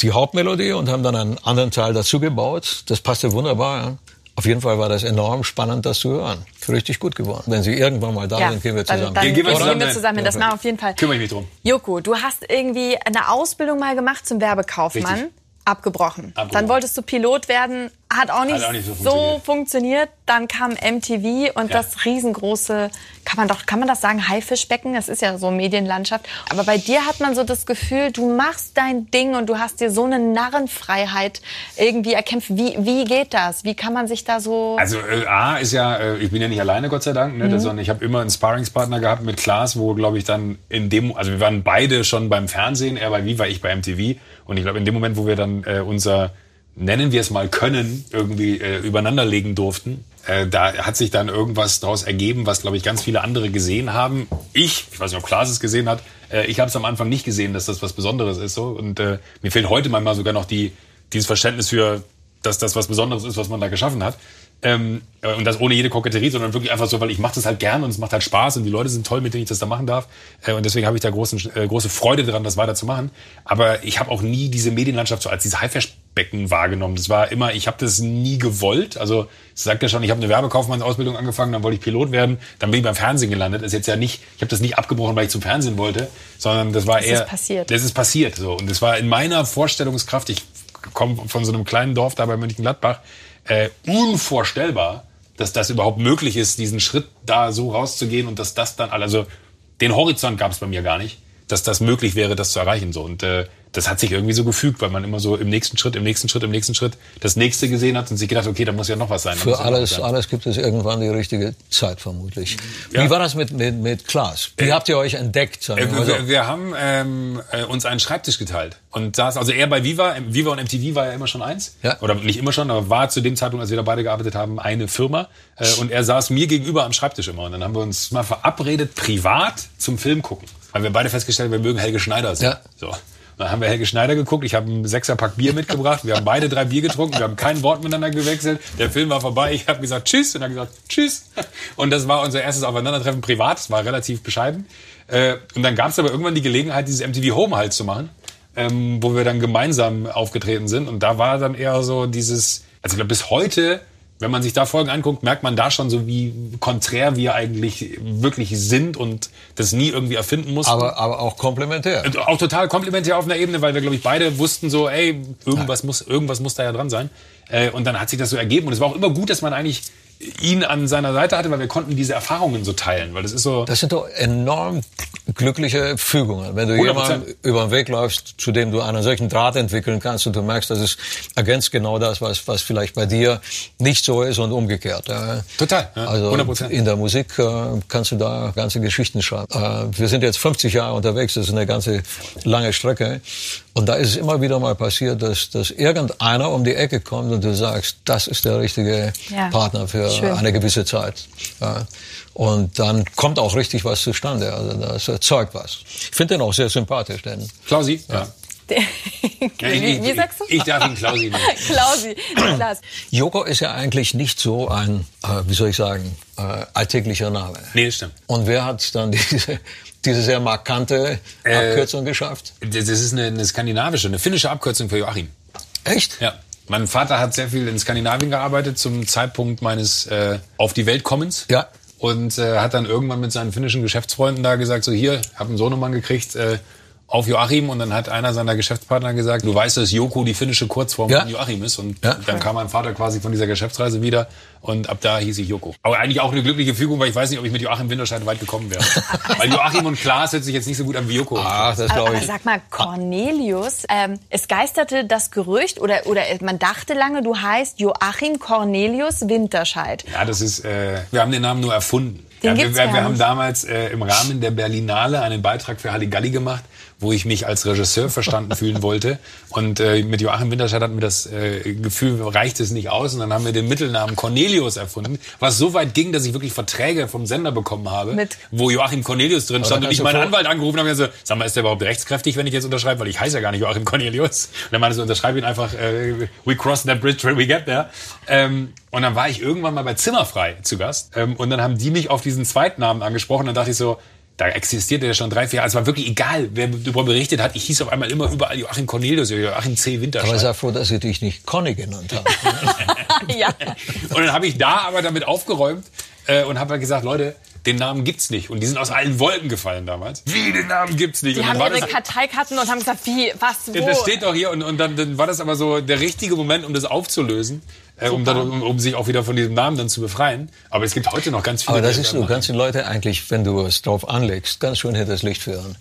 die Hauptmelodie und haben dann einen anderen Teil dazu gebaut. Das passte wunderbar. Auf jeden Fall war das enorm spannend, das zu hören. Richtig gut geworden. Wenn Sie irgendwann mal da ja, sind, gehen wir zusammen. Dann, dann gehen wir zusammen, gehen wir zusammen. Das machen wir auf jeden Fall. Kümmere ich mich drum. Joko, du hast irgendwie eine Ausbildung mal gemacht zum Werbekaufmann. Richtig. Abgebrochen. Abgebrochen. Dann wolltest du Pilot werden, hat auch nicht, hat auch nicht so, funktioniert. so, funktioniert. Dann kam MTV und ja. das riesengroße, kann man doch, kann man das sagen, Haifischbecken? Das ist ja so Medienlandschaft. Aber bei dir hat man so das Gefühl, du machst dein Ding und du hast dir so eine Narrenfreiheit irgendwie erkämpft. Wie, wie geht das? Wie kann man sich da so... Also äh, A ist ja, äh, ich bin ja nicht alleine, Gott sei Dank, ne, mhm. sondern ich habe immer einen Sparringspartner gehabt mit Klaas, wo, glaube ich, dann in dem, also wir waren beide schon beim Fernsehen, er bei Viva, ich bei MTV. Und ich glaube, in dem Moment, wo wir dann äh, unser nennen wir es mal können, irgendwie äh, übereinander legen durften, äh, da hat sich dann irgendwas daraus ergeben, was, glaube ich, ganz viele andere gesehen haben. Ich, ich weiß nicht, ob Klaas es gesehen hat, äh, ich habe es am Anfang nicht gesehen, dass das was Besonderes ist. so Und äh, mir fehlt heute manchmal sogar noch die, dieses Verständnis für, dass das was Besonderes ist, was man da geschaffen hat. Ähm, äh, und das ohne jede Koketterie, sondern wirklich einfach so, weil ich mache das halt gern und es macht halt Spaß und die Leute sind toll, mit denen ich das da machen darf. Äh, und deswegen habe ich da großen, äh, große Freude dran, das weiter zu machen. Aber ich habe auch nie diese Medienlandschaft so als dieses Haifischbecken wahrgenommen. Das war immer, ich habe das nie gewollt. Also ich sagte ja schon, ich habe eine Werbekaufmannsausbildung angefangen, dann wollte ich Pilot werden, dann bin ich beim Fernsehen gelandet. Das ist jetzt ja nicht, ich habe das nicht abgebrochen, weil ich zum Fernsehen wollte, sondern das war Das eher. ist passiert. Das ist passiert. So. Und das war in meiner Vorstellungskraft, ich komme von so einem kleinen Dorf da bei Mönchengladbach, äh, unvorstellbar, dass das überhaupt möglich ist, diesen Schritt da so rauszugehen und dass das dann, also den Horizont gab es bei mir gar nicht, dass das möglich wäre, das zu erreichen. So. Und äh, das hat sich irgendwie so gefügt, weil man immer so im nächsten Schritt, im nächsten Schritt, im nächsten Schritt das nächste gesehen hat und sich gedacht, okay, da muss ja noch was sein. Für alles, sein. alles gibt es irgendwann die richtige Zeit vermutlich. Ja. Wie war das mit, mit, mit Klaas? Wie habt ihr euch entdeckt? Äh, wir so? wir, haben ähm, äh, uns einen Schreibtisch geteilt und saß, also er bei Viva, Viva und MTV war ja immer schon eins, Ja. oder nicht immer schon, aber war zu dem Zeitpunkt, als wir da beide gearbeitet haben, eine Firma äh, und er saß mir gegenüber am Schreibtisch immer und dann haben wir uns mal verabredet, privat zum Film gucken, weil wir beide festgestellt wir mögen Helge Schneider sehr. Ja. So. Dann haben wir Helge Schneider geguckt. Ich habe einen Sechserpack Bier mitgebracht. Wir haben beide drei Bier getrunken. Wir haben kein Wort miteinander gewechselt. Der Film war vorbei. Ich habe gesagt Tschüss und er gesagt Tschüss. Und das war unser erstes Aufeinandertreffen privat. Es war relativ bescheiden. Äh, Und dann gab es aber irgendwann die Gelegenheit, dieses MTV Home halt zu machen, ähm, wo wir dann gemeinsam aufgetreten sind. Und da war dann eher so dieses, also ich glaube bis heute, wenn man sich da Folgen anguckt, merkt man da schon so, wie konträr wir eigentlich wirklich sind und das nie irgendwie erfinden mussten. aber, aber auch komplementär. Und auch total komplementär auf einer Ebene, weil wir, glaube ich, beide wussten so, ey, irgendwas, muss, irgendwas muss da ja dran sein. Äh, und dann hat sich das so ergeben. Und es war auch immer gut, dass man eigentlich ihn an seiner Seite hatte, weil wir konnten diese Erfahrungen so teilen. Weil das ist so. Das sind doch enorm glückliche Fügungen. Wenn du 100%. jemanden über den Weg läufst, zu dem du einen solchen Draht entwickeln kannst und du merkst, das ist ergänzt genau das, was, was vielleicht bei dir nicht so ist und umgekehrt. Total, ja, also 100%. in der Musik äh, kannst du da ganze Geschichten schreiben. Äh, wir sind jetzt 50 Jahre unterwegs, das ist eine ganze lange Strecke. Und da ist es immer wieder mal passiert, dass, dass irgendeiner um die Ecke kommt und du sagst, das ist der richtige Ja. Partner für Schön. eine gewisse Zeit. Ja. Und dann kommt auch richtig was zustande. Also das erzeugt was. Ich finde den auch sehr sympathisch, denn Klausi? Ja. Ja, [LAUGHS] ich- wie, wie ich- sagst du? Ich darf ihn Klausi nennen. [LAUGHS] Klausi. Klaas. Joko ist ja eigentlich nicht so ein, äh, wie soll ich sagen, äh, alltäglicher Name. Nee, das stimmt. Und wer hat dann [LAUGHS] diese, diese sehr markante Äh, Abkürzung geschafft? Das das ist eine, eine skandinavische, eine finnische Abkürzung für Joachim. Echt? Ja. Mein Vater hat sehr viel in Skandinavien gearbeitet zum Zeitpunkt meines äh, Auf die Welt kommens. Ja. Und äh, hat dann irgendwann mit seinen finnischen Geschäftsfreunden da gesagt, so hier, hab einen Sohnemann gekriegt, äh, auf Joachim. Und dann hat einer seiner Geschäftspartner gesagt, du weißt, dass Joko die finnische Kurzform Ja. von Joachim ist. Und Ja. dann kam mein Vater quasi von dieser Geschäftsreise wieder. Und ab da hieß ich Joko. Aber eigentlich auch eine glückliche Fügung, weil ich weiß nicht, ob ich mit Joachim Winterscheid weit gekommen wäre. [LAUGHS] weil Joachim und Klaas hört sich jetzt nicht so gut an wie Joko. Ach, das Aber, glaube aber ich. sag mal, Cornelius, ähm, es geisterte das Gerücht oder, oder man dachte lange, du heißt Joachim Cornelius Winterscheid. Ja, das ist, äh, wir haben den Namen nur erfunden. Den ja, wir, gibt's wir, wir haben damals äh, im Rahmen der Berlinale einen Beitrag für Halligalli gemacht, wo ich mich als Regisseur verstanden fühlen wollte. Und äh, mit Joachim Winterscheid hatten wir das äh, Gefühl, reicht es nicht aus. Und dann haben wir den Mittelnamen Cornelius erfunden, was so weit ging, dass ich wirklich Verträge vom Sender bekommen habe, Mit- wo Joachim Cornelius drin stand und ich meinen Anwalt angerufen habe und gesagt, so, sag mal, ist der überhaupt rechtskräftig, wenn ich jetzt unterschreibe? Weil ich heiße ja gar nicht Joachim Cornelius. Und dann meinte so, unterschreibe ihn einfach, äh, we cross that bridge when we get there. Ähm, und dann war ich irgendwann mal bei Zimmerfrei zu Gast. Ähm, und dann haben die mich auf diesen Zweitnamen angesprochen. Dann dachte ich so, da existierte der schon drei, vier Jahre. Es war wirklich egal, wer darüber berichtet hat. Ich hieß auf einmal immer überall Joachim Cornelius, Joachim C. Aber Winterscheid. sei froh, dass sie dich nicht Conny genannt haben. [LAUGHS] ja. Und dann habe ich da aber damit aufgeräumt äh, und habe halt gesagt, Leute, den Namen gibt's nicht. Und die sind aus allen Wolken gefallen damals. Wie, den Namen gibt's nicht? Die und haben ihre das, Karteikarten und haben gesagt, wie, was, wo? Ja, das steht doch hier und, und dann, dann war das aber so der richtige Moment, um das aufzulösen, äh, um, dann, um, um sich auch wieder von diesem Namen dann zu befreien. Aber es gibt heute noch ganz viele. Aber das die ist, du kannst die Leute eigentlich, wenn du es drauf anlegst, ganz schön hinter das Licht führen.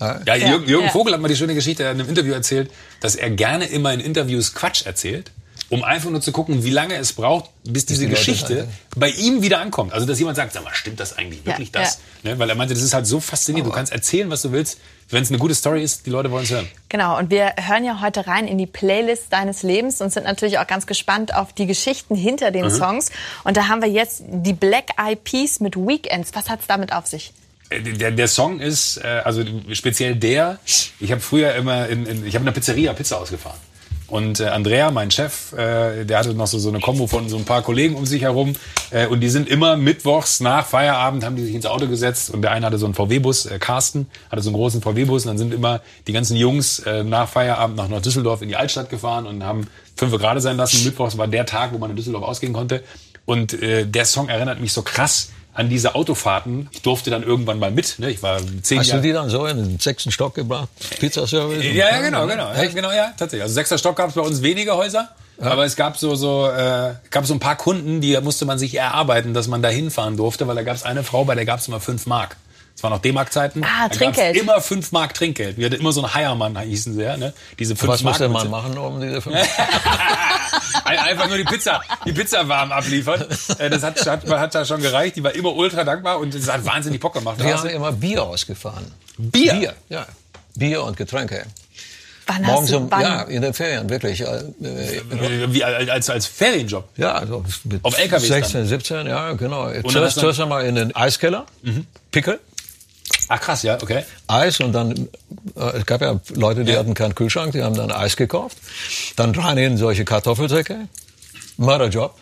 Ja? Ja, Jürgen, Jürgen ja. Vogel hat mal die schöne Geschichte in einem Interview erzählt, dass er gerne immer in Interviews Quatsch erzählt, um einfach nur zu gucken, wie lange es braucht, bis diese die Leute Geschichte sagen. bei ihm wieder ankommt. Also dass jemand sagt, sag mal, stimmt das eigentlich wirklich Ja, das? Ne? Weil er meinte, das ist halt so faszinierend. Du kannst erzählen, was du willst. Wenn es eine gute Story ist, die Leute wollen es hören. Genau, und wir hören ja heute rein in die Playlist deines Lebens und sind natürlich auch ganz gespannt auf die Geschichten hinter Mhm. den Songs. Und da haben wir jetzt die Black Eyed Peas mit Weekends. Was hat's damit auf sich? Äh, Der, der Song ist, äh, also speziell der, ich habe früher immer, in, in, ich habe in einer Pizzeria Pizza ausgefahren. Und äh, Andrea, mein Chef, äh, der hatte noch so, so eine Kombo von so ein paar Kollegen um sich herum. Äh, und die sind immer mittwochs nach Feierabend, haben die sich ins Auto gesetzt. Und der eine hatte so einen VW-Bus, äh, Carsten, hatte so einen großen VW-Bus. Und dann sind immer die ganzen Jungs äh, nach Feierabend nach Nord-Düsseldorf in die Altstadt gefahren und haben fünf gerade sein lassen. Mittwochs war der Tag, wo man in Düsseldorf ausgehen konnte. Und äh, der Song erinnert mich so krass an diese Autofahrten. Ich durfte dann irgendwann mal mit. Ne? Ich war zehn Hast du Jahre. die dann so in den sechsten Stock gebracht? Pizzaservice? Ja, ja, genau, genau. Ja, genau, ja, tatsächlich. Also sechster Stock gab es bei uns wenige Häuser. Aber es gab so so äh, gab so ein paar Kunden, die musste man sich erarbeiten, dass man da hinfahren durfte, weil da gab es eine Frau, bei der gab es immer fünf Mark. Das waren noch D-Mark-Zeiten. Ah, Da Trinkgeld. immer fünf Mark Trinkgeld. Wir hatten immer so einen Heiermann, hießen sie ja. Ne? Diese fünf Was muss der Mark- Mann machen, um diese fünf? [LAUGHS] Ein- Einfach nur die Pizza, die Pizza warm abliefern. Äh, Das hat, hat, hat da schon gereicht. Die war immer ultra dankbar und es hat wahnsinnig Bock gemacht. Wir haben immer Bier ausgefahren. Bier? Bier, ja. Bier und Getränke. Wann Morgens hast du, um, wann? ja, in den Ferien, wirklich. Äh, äh, Wie als, als Ferienjob. Ja, also mit Auf LKWs 16, 17, ja, genau. dann Zuerst, hast du- zuerst einmal in den Eiskeller, Pickel, Ach krass, ja, okay. Eis und dann, äh, es gab ja Leute, die Ja. hatten keinen Kühlschrank, die haben dann Eis gekauft. Dann rein in solche Kartoffelsäcke, Mörderjob,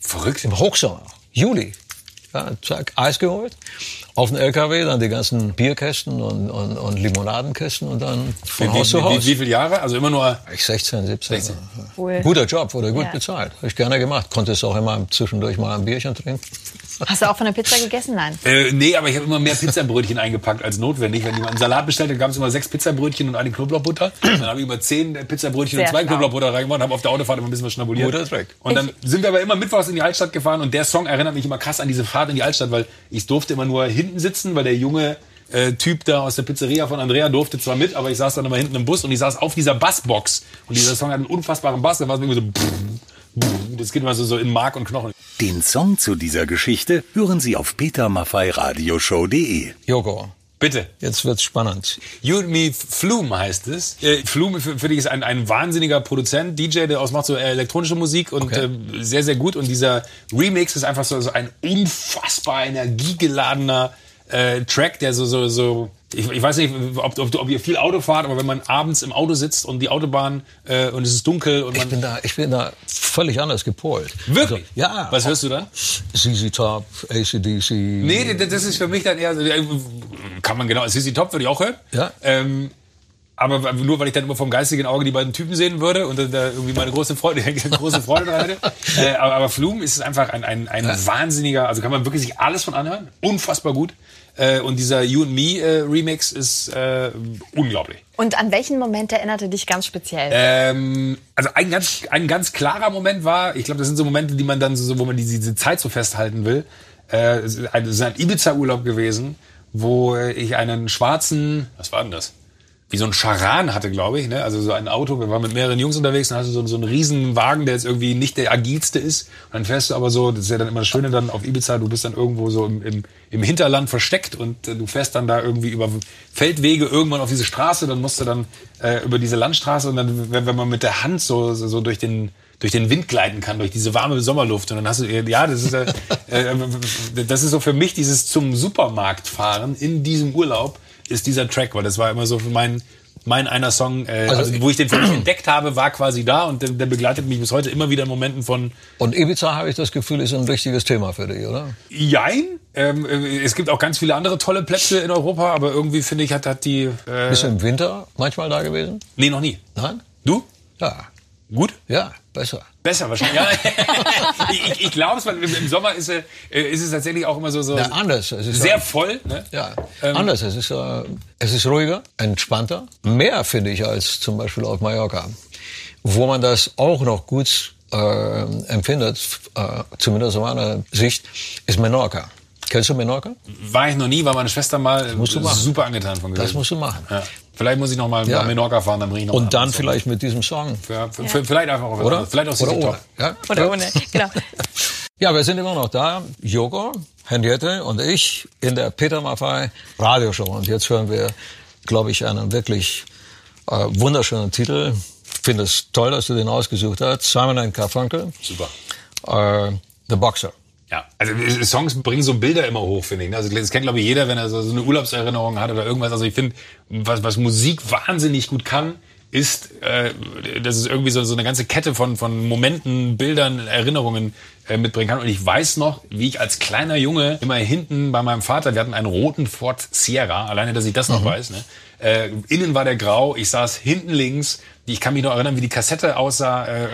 Verrückt. im Hochsommer, Juli. Ja, zack, Eis geholt, auf den LKW, dann die ganzen Bierkästen und, und, und Limonadenkästen und dann von Wie, Haus zu wie, Haus. wie, wie viele Jahre? Also immer nur. Ich 16, 17. 16. Cool. Guter Job, wurde gut Ja. bezahlt. Habe ich gerne gemacht. Konntest auch immer zwischendurch mal ein Bierchen trinken. Hast du auch von der Pizza gegessen? Nein. Äh, nee, aber ich habe immer mehr Pizzabrötchen eingepackt als notwendig. Wenn jemand einen Salat bestellt, dann gab es immer sechs Pizzabrötchen und eine Knoblauchbutter. Dann habe ich immer zehn Pizzabrötchen Sehr und zwei schlau. Knoblauchbutter reingemacht und habe auf der Autofahrt immer ein bisschen was schnabuliert. Trick. Und dann sind wir aber immer mittwochs in die Altstadt gefahren und der Song erinnert mich immer krass an diese Fahrt in die Altstadt, weil ich durfte immer nur hinten sitzen, weil der junge äh, Typ da aus der Pizzeria von Andrea durfte zwar mit, aber ich saß dann immer hinten im Bus und ich saß auf dieser Bassbox. Und dieser Song hat einen unfassbaren Bass, da war es irgendwie so... Das geht immer so, so in Mark und Knochen. Den Song zu dieser Geschichte hören Sie auf petermaffeiradioshow.de. Joko, Bitte. jetzt wird's spannend. You and Me Flume heißt es. Äh, Flume für, dich ist ein, ein wahnsinniger Produzent, DJ, der ausmacht so elektronische Musik und Okay. äh, sehr, sehr gut. Und dieser Remix ist einfach so, so ein unfassbar energiegeladener äh, Track, der so, so, so ich, ich weiß nicht, ob, ob, ob ihr viel Auto fahrt, aber wenn man abends im Auto sitzt und die Autobahn äh, und es ist dunkel und Ich man... bin da, ich bin da völlig anders gepolt. Wirklich? Also, ja. Was hörst du dann? ZZ Top, ACDC. Nee, das ist für mich dann eher, kann man genau, Sissy Top würde ich auch hören. Ja. Ähm, aber nur weil ich dann immer vom geistigen Auge die beiden Typen sehen würde und dann da irgendwie meine große Freude, [LAUGHS] große Freude dran hätte. [LAUGHS] Äh, aber, aber Flum ist einfach ein, ein, ein wahnsinniger, also kann man wirklich sich alles von anhören. Unfassbar gut. Äh, und dieser You and Me äh, Remix ist äh, unglaublich. Und an welchen Moment erinnerte dich ganz speziell? Ähm, also ein ganz, ein ganz klarer Moment war, ich glaube, das sind so Momente, die man dann so, wo man diese, diese Zeit so festhalten will. Äh, es ist ein, ein Ibiza-Urlaub gewesen, wo ich einen schwarzen, was war denn das? Wie so ein Charan hatte, glaube ich, ne? Also so ein Auto, wir waren mit mehreren Jungs unterwegs und hatte so, so einen riesen Wagen, der jetzt irgendwie nicht der agilste ist. Und dann fährst du aber so, das ist ja dann immer das Schöne dann auf Ibiza, du bist dann irgendwo so im, im, im Hinterland versteckt und äh, du fährst dann da irgendwie über Feldwege irgendwann auf diese Straße, dann musst du dann äh, über diese Landstraße und dann, wenn, wenn man mit der Hand so, so, so durch den durch den Wind gleiten kann, durch diese warme Sommerluft. Und dann hast du, ja, das ist, äh, äh, [LAUGHS] das ist so für mich dieses zum Supermarkt fahren in diesem Urlaub ist dieser Track, weil das war immer so für mein, mein einer Song, äh, also, Also- wo ich den für mich entdeckt habe, war quasi da und der, der begleitet mich bis heute immer wieder in Momenten von Und Ibiza, habe ich das Gefühl, ist ein richtiges Thema für dich, oder? Jein. Ähm, äh, es gibt auch ganz viele andere tolle Plätze in Europa, aber irgendwie finde ich, hat, hat die. Äh, Bist du im Winter manchmal da gewesen? nee, noch nie. Nein? Du? Ja. Gut? Ja, besser. Besser wahrscheinlich. Ja. [LAUGHS] ich ich, glaube es, weil im, Sommer ist, äh, ist es tatsächlich auch immer so, so Ja, anders. Sehr voll. Ne? Ja, Ähm, anders. Es ist, äh, es ist ruhiger, entspannter. Mehr, finde ich, als zum Beispiel auf Mallorca. Wo man das auch noch gut äh, empfindet, äh, zumindest aus meiner Sicht, ist Menorca. Kennst du Menorca? War ich noch nie, war meine Schwester mal musst du machen. super angetan von gewesen. Das musst du machen. Ja. Vielleicht muss ich noch mal Ja. nach Menorca fahren, dann bringe ich noch Und dann vielleicht mit diesem Song. Ja, f- f- Vielleicht einfach auch was Oder? Vielleicht auch Oder ohne. Ja? Oder ohne, genau. [LAUGHS] Ja, wir sind immer noch da. Joko, Henriette und ich in der Peter Maffei Radioshow. Und jetzt hören wir, glaube ich, einen wirklich äh, wunderschönen Titel. Ich finde es toll, dass du den ausgesucht hast. Simon Garfunkel, Super. äh, The Boxer. Ja, also äh, Songs bringen so Bilder immer hoch, finde ich. ne? Also das kennt, glaube ich, jeder, wenn er so eine Urlaubserinnerung hat oder irgendwas. Also ich finde, was, was Musik wahnsinnig gut kann, ist, äh, dass es irgendwie so, so eine ganze Kette von, von Momenten, Bildern, Erinnerungen äh, mitbringen kann. Und ich weiß noch, wie ich als kleiner Junge immer hinten bei meinem Vater, wir hatten einen roten Ford Sierra, alleine, dass ich das noch weiß. Ne? Äh, innen war der grau, ich saß hinten links. Ich kann mich noch erinnern, wie die Kassette aussah. Äh,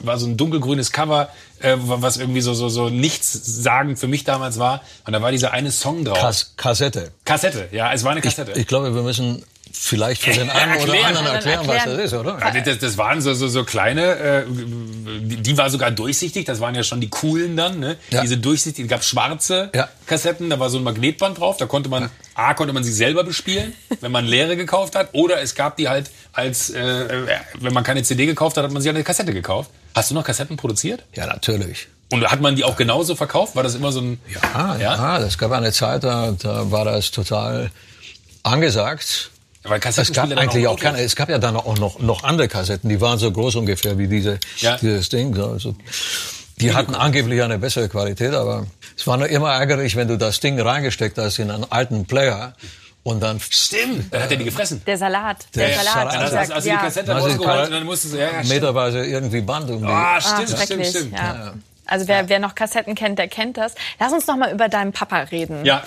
war so ein dunkelgrünes Cover, äh, was irgendwie so, so, so nichts sagen für mich damals war. Und da war dieser eine Song drauf. Kas Kassette. Kassette, ja, es war eine Kassette. Ich glaube, wir müssen vielleicht für den einen [LAUGHS] oder anderen erklären, was das ist, oder? Ja, das, das waren so, so, so kleine, äh, die, die war sogar durchsichtig, das waren ja schon die coolen dann, ne? Ja. Diese durchsichtigen, gab schwarze Ja. Kassetten, da war so ein Magnetband drauf, da konnte man, A, konnte man sie selber bespielen, [LAUGHS] wenn man leere gekauft hat, oder es gab die halt als, äh, äh, wenn man keine CD gekauft hat, hat man sie eine Kassette gekauft. Hast du noch Kassetten produziert? Ja, natürlich. Und hat man die auch genauso verkauft? War das immer so ein... Ah, ja, es gab eine Zeit, da, da war das total angesagt. Weil Es gab eigentlich auch keine, es gab ja dann auch noch, noch andere Kassetten, die waren so groß ungefähr wie diese, Ja. dieses Ding. so, Also, die hatten angeblich eine bessere Qualität, aber es war nur immer ärgerlich, wenn du das Ding reingesteckt hast in einen alten Player und dann Stimmt, dann hat er die gefressen. Der Salat. Der, Der Salat. Salat. Dann hast, du ja. die Kassette Also rausgeholt und dann musstest du... Ja, ja, stimmt. meterweise irgendwie Band um die. Ah, Ah, stimmt, stimmt, schrecklich. stimmt. Ja. Also wer, wer noch Kassetten kennt, der kennt das. Lass uns noch mal über deinen Papa reden. Ja.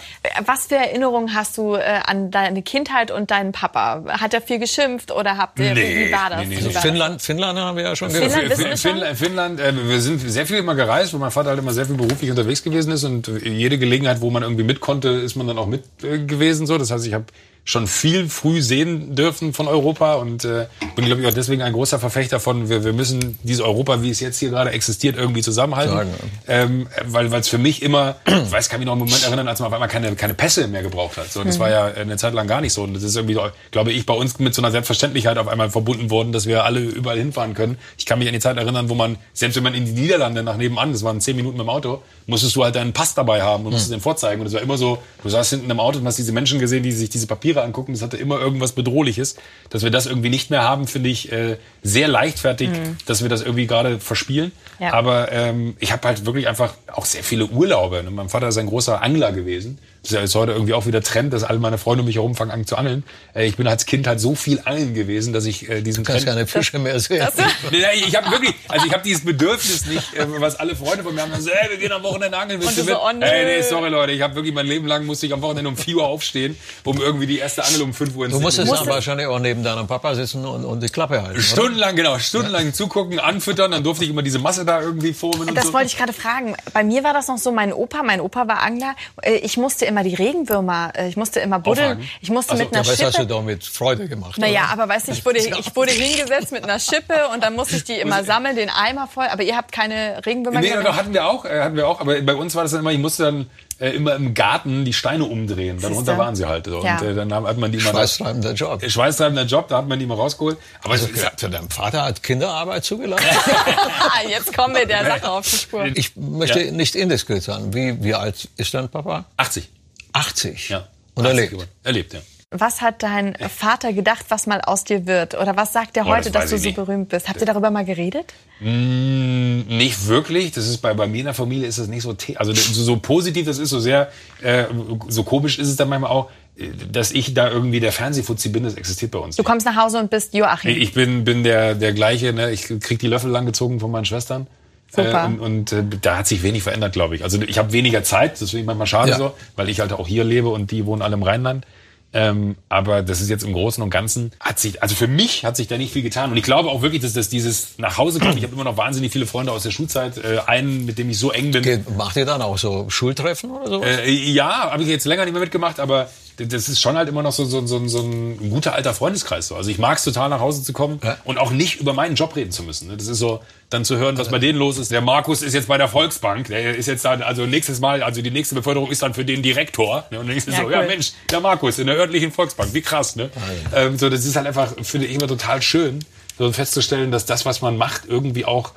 Was für Erinnerungen hast du äh, an deine Kindheit und deinen Papa? Hat er viel geschimpft oder habt ihr, Nee, wie war das? nee, nee, das? Finnland, Finnland haben wir ja schon Finnland gehört. wissen wir schon? Finnland, Finnland äh, wir sind sehr viel immer gereist, wo mein Vater halt immer sehr viel beruflich unterwegs gewesen ist und jede Gelegenheit, wo man irgendwie mit konnte, ist man dann auch mit äh, gewesen. So, das heißt, ich habe schon viel früh sehen dürfen von Europa. Und äh, bin glaube ich auch deswegen ein großer Verfechter von wir, wir müssen dieses Europa, wie es jetzt hier gerade existiert, irgendwie zusammenhalten, Sagen, ähm, weil weil es für mich immer, ich weiß, kann mich noch einen Moment erinnern, als man auf einmal keine keine Pässe mehr gebraucht hat. So, das war ja eine Zeit lang gar nicht so. Und das ist irgendwie, glaube ich, bei uns mit so einer Selbstverständlichkeit auf einmal verbunden worden, dass wir alle überall hinfahren können. Ich kann mich an die Zeit erinnern, wo man selbst wenn man in die Niederlande nach nebenan, das waren zehn Minuten mit dem Auto, musstest du halt deinen Pass dabei haben und musstest den vorzeigen. Und es war immer so, du saßt hinten im Auto und hast diese Menschen gesehen, die sich diese Papiere angucken, das hatte immer irgendwas Bedrohliches. Dass wir das irgendwie nicht mehr haben, finde ich äh, sehr leichtfertig, dass wir das irgendwie gerade verspielen. Ja. Aber ähm, ich habe halt wirklich einfach auch sehr viele Urlaube. Ne? Mein Vater ist ein großer Angler gewesen. Das ist ja heute irgendwie auch wieder Trend, dass alle meine Freunde um mich herum fangen an zu angeln. Äh, ich bin als Kind halt so viel angeln gewesen, dass ich äh, diesen Du kannst Trend... keine Fische mehr sehen. Nee, [LAUGHS] ich habe wirklich, also ich habe dieses Bedürfnis nicht, äh, was alle Freunde von mir haben, so, hey, wir gehen am Wochenende angeln, willst Und du so, oh. Hey, nee, sorry Leute, ich habe wirklich mein Leben lang musste ich am Wochenende um 4 Uhr aufstehen, um irgendwie die erste Angel um 5 Uhr ins Du musstest dann wahrscheinlich auch neben deinem Papa sitzen und, und die Klappe halten. oder? Stundenlang, genau, stundenlang zugucken, anfüttern, dann durfte ich immer diese Masse da irgendwie formen und Das so. wollte ich gerade fragen. Bei mir war das noch so, mein Opa, mein Opa war Angler. Äh, Ich musste immer die Regenwürmer, äh, ich musste immer buddeln. Auffangen? Ich musste Ach so, mit einer Ja, das hast du Schippe. doch mit Freude gemacht. Naja, oder? aber weißt du, ich wurde, [LAUGHS] ich wurde hingesetzt mit einer Schippe und dann musste ich die immer sammeln, den Eimer voll. Aber ihr habt keine Regenwürmer Nee, doch, hatten wir auch, äh, hatten wir auch, aber bei uns war das dann immer, ich musste dann äh, immer im Garten die Steine umdrehen, darunter waren sie halt. So. Ja. Und äh, dann hat man die immer... Schweißtreibender Job. Schweißtreibender Job, da hat man die mal rausgeholt. Aber Also, ist, für deinen Vater hat Kinderarbeit zugelassen? [LAUGHS] [LAUGHS] Ah, jetzt kommen wir der Sache auf die Spur. Ich möchte Ja. nicht indiskret sein. Wie, wie alt ist dein Papa? 80. 80. Ja. Und er 80 lebt. geworden. Er lebt, ja. Was hat dein Vater gedacht, was mal aus dir wird? Oder was sagt er Oh, heute, das dass du so nicht. berühmt bist? Habt ihr darüber mal geredet? Nicht wirklich. Das ist bei, bei mir in der Familie ist das nicht so, also so, so positiv das ist, so sehr, äh, so komisch ist es dann manchmal auch, äh, dass ich da irgendwie der Fernsehfuzzi bin, das existiert bei uns Du nicht. kommst nach Hause und bist Joachim. Ich bin, bin der, der gleiche, ne? ich krieg die Löffel langgezogen von meinen Schwestern. Super. Äh, und und äh, da hat sich wenig verändert, glaube ich. Also ich habe weniger Zeit, das finde ich manchmal schade Ja. so, weil ich halt auch hier lebe und die wohnen alle im Rheinland. Ähm, aber das ist jetzt im Großen und Ganzen hat sich, also für mich hat sich da nicht viel getan. Und ich glaube auch wirklich, dass das dieses nach Hause kommen. Ich habe immer noch wahnsinnig viele Freunde aus der Schulzeit. Äh, einen, mit dem ich so eng bin. Geht, macht ihr dann auch so Schultreffen oder so? Äh, ja, habe ich jetzt länger nicht mehr mitgemacht, aber das ist schon halt immer noch so, so, so, so ein guter alter Freundeskreis. So. Also ich mag es total, nach Hause zu kommen Ja. und auch nicht über meinen Job reden zu müssen. ne? Das ist so, dann zu hören, was bei denen los ist. Der Markus ist jetzt bei der Volksbank, der ist jetzt dann, also nächstes Mal, also die nächste Beförderung ist dann für den Direktor. Ne? Und dann denkst du Ja, so, cool. ja Mensch, der Markus in der örtlichen Volksbank, wie krass, ne? Ähm, so, das ist halt einfach, finde ich immer total schön, so festzustellen, dass das, was man macht, irgendwie auch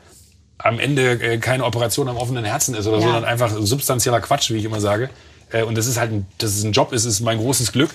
am Ende äh, keine Operation am offenen Herzen ist oder so, sondern einfach substanzieller Quatsch, wie ich immer sage. Äh, und das ist halt, ein, dass es ein Job ist, ist mein großes Glück.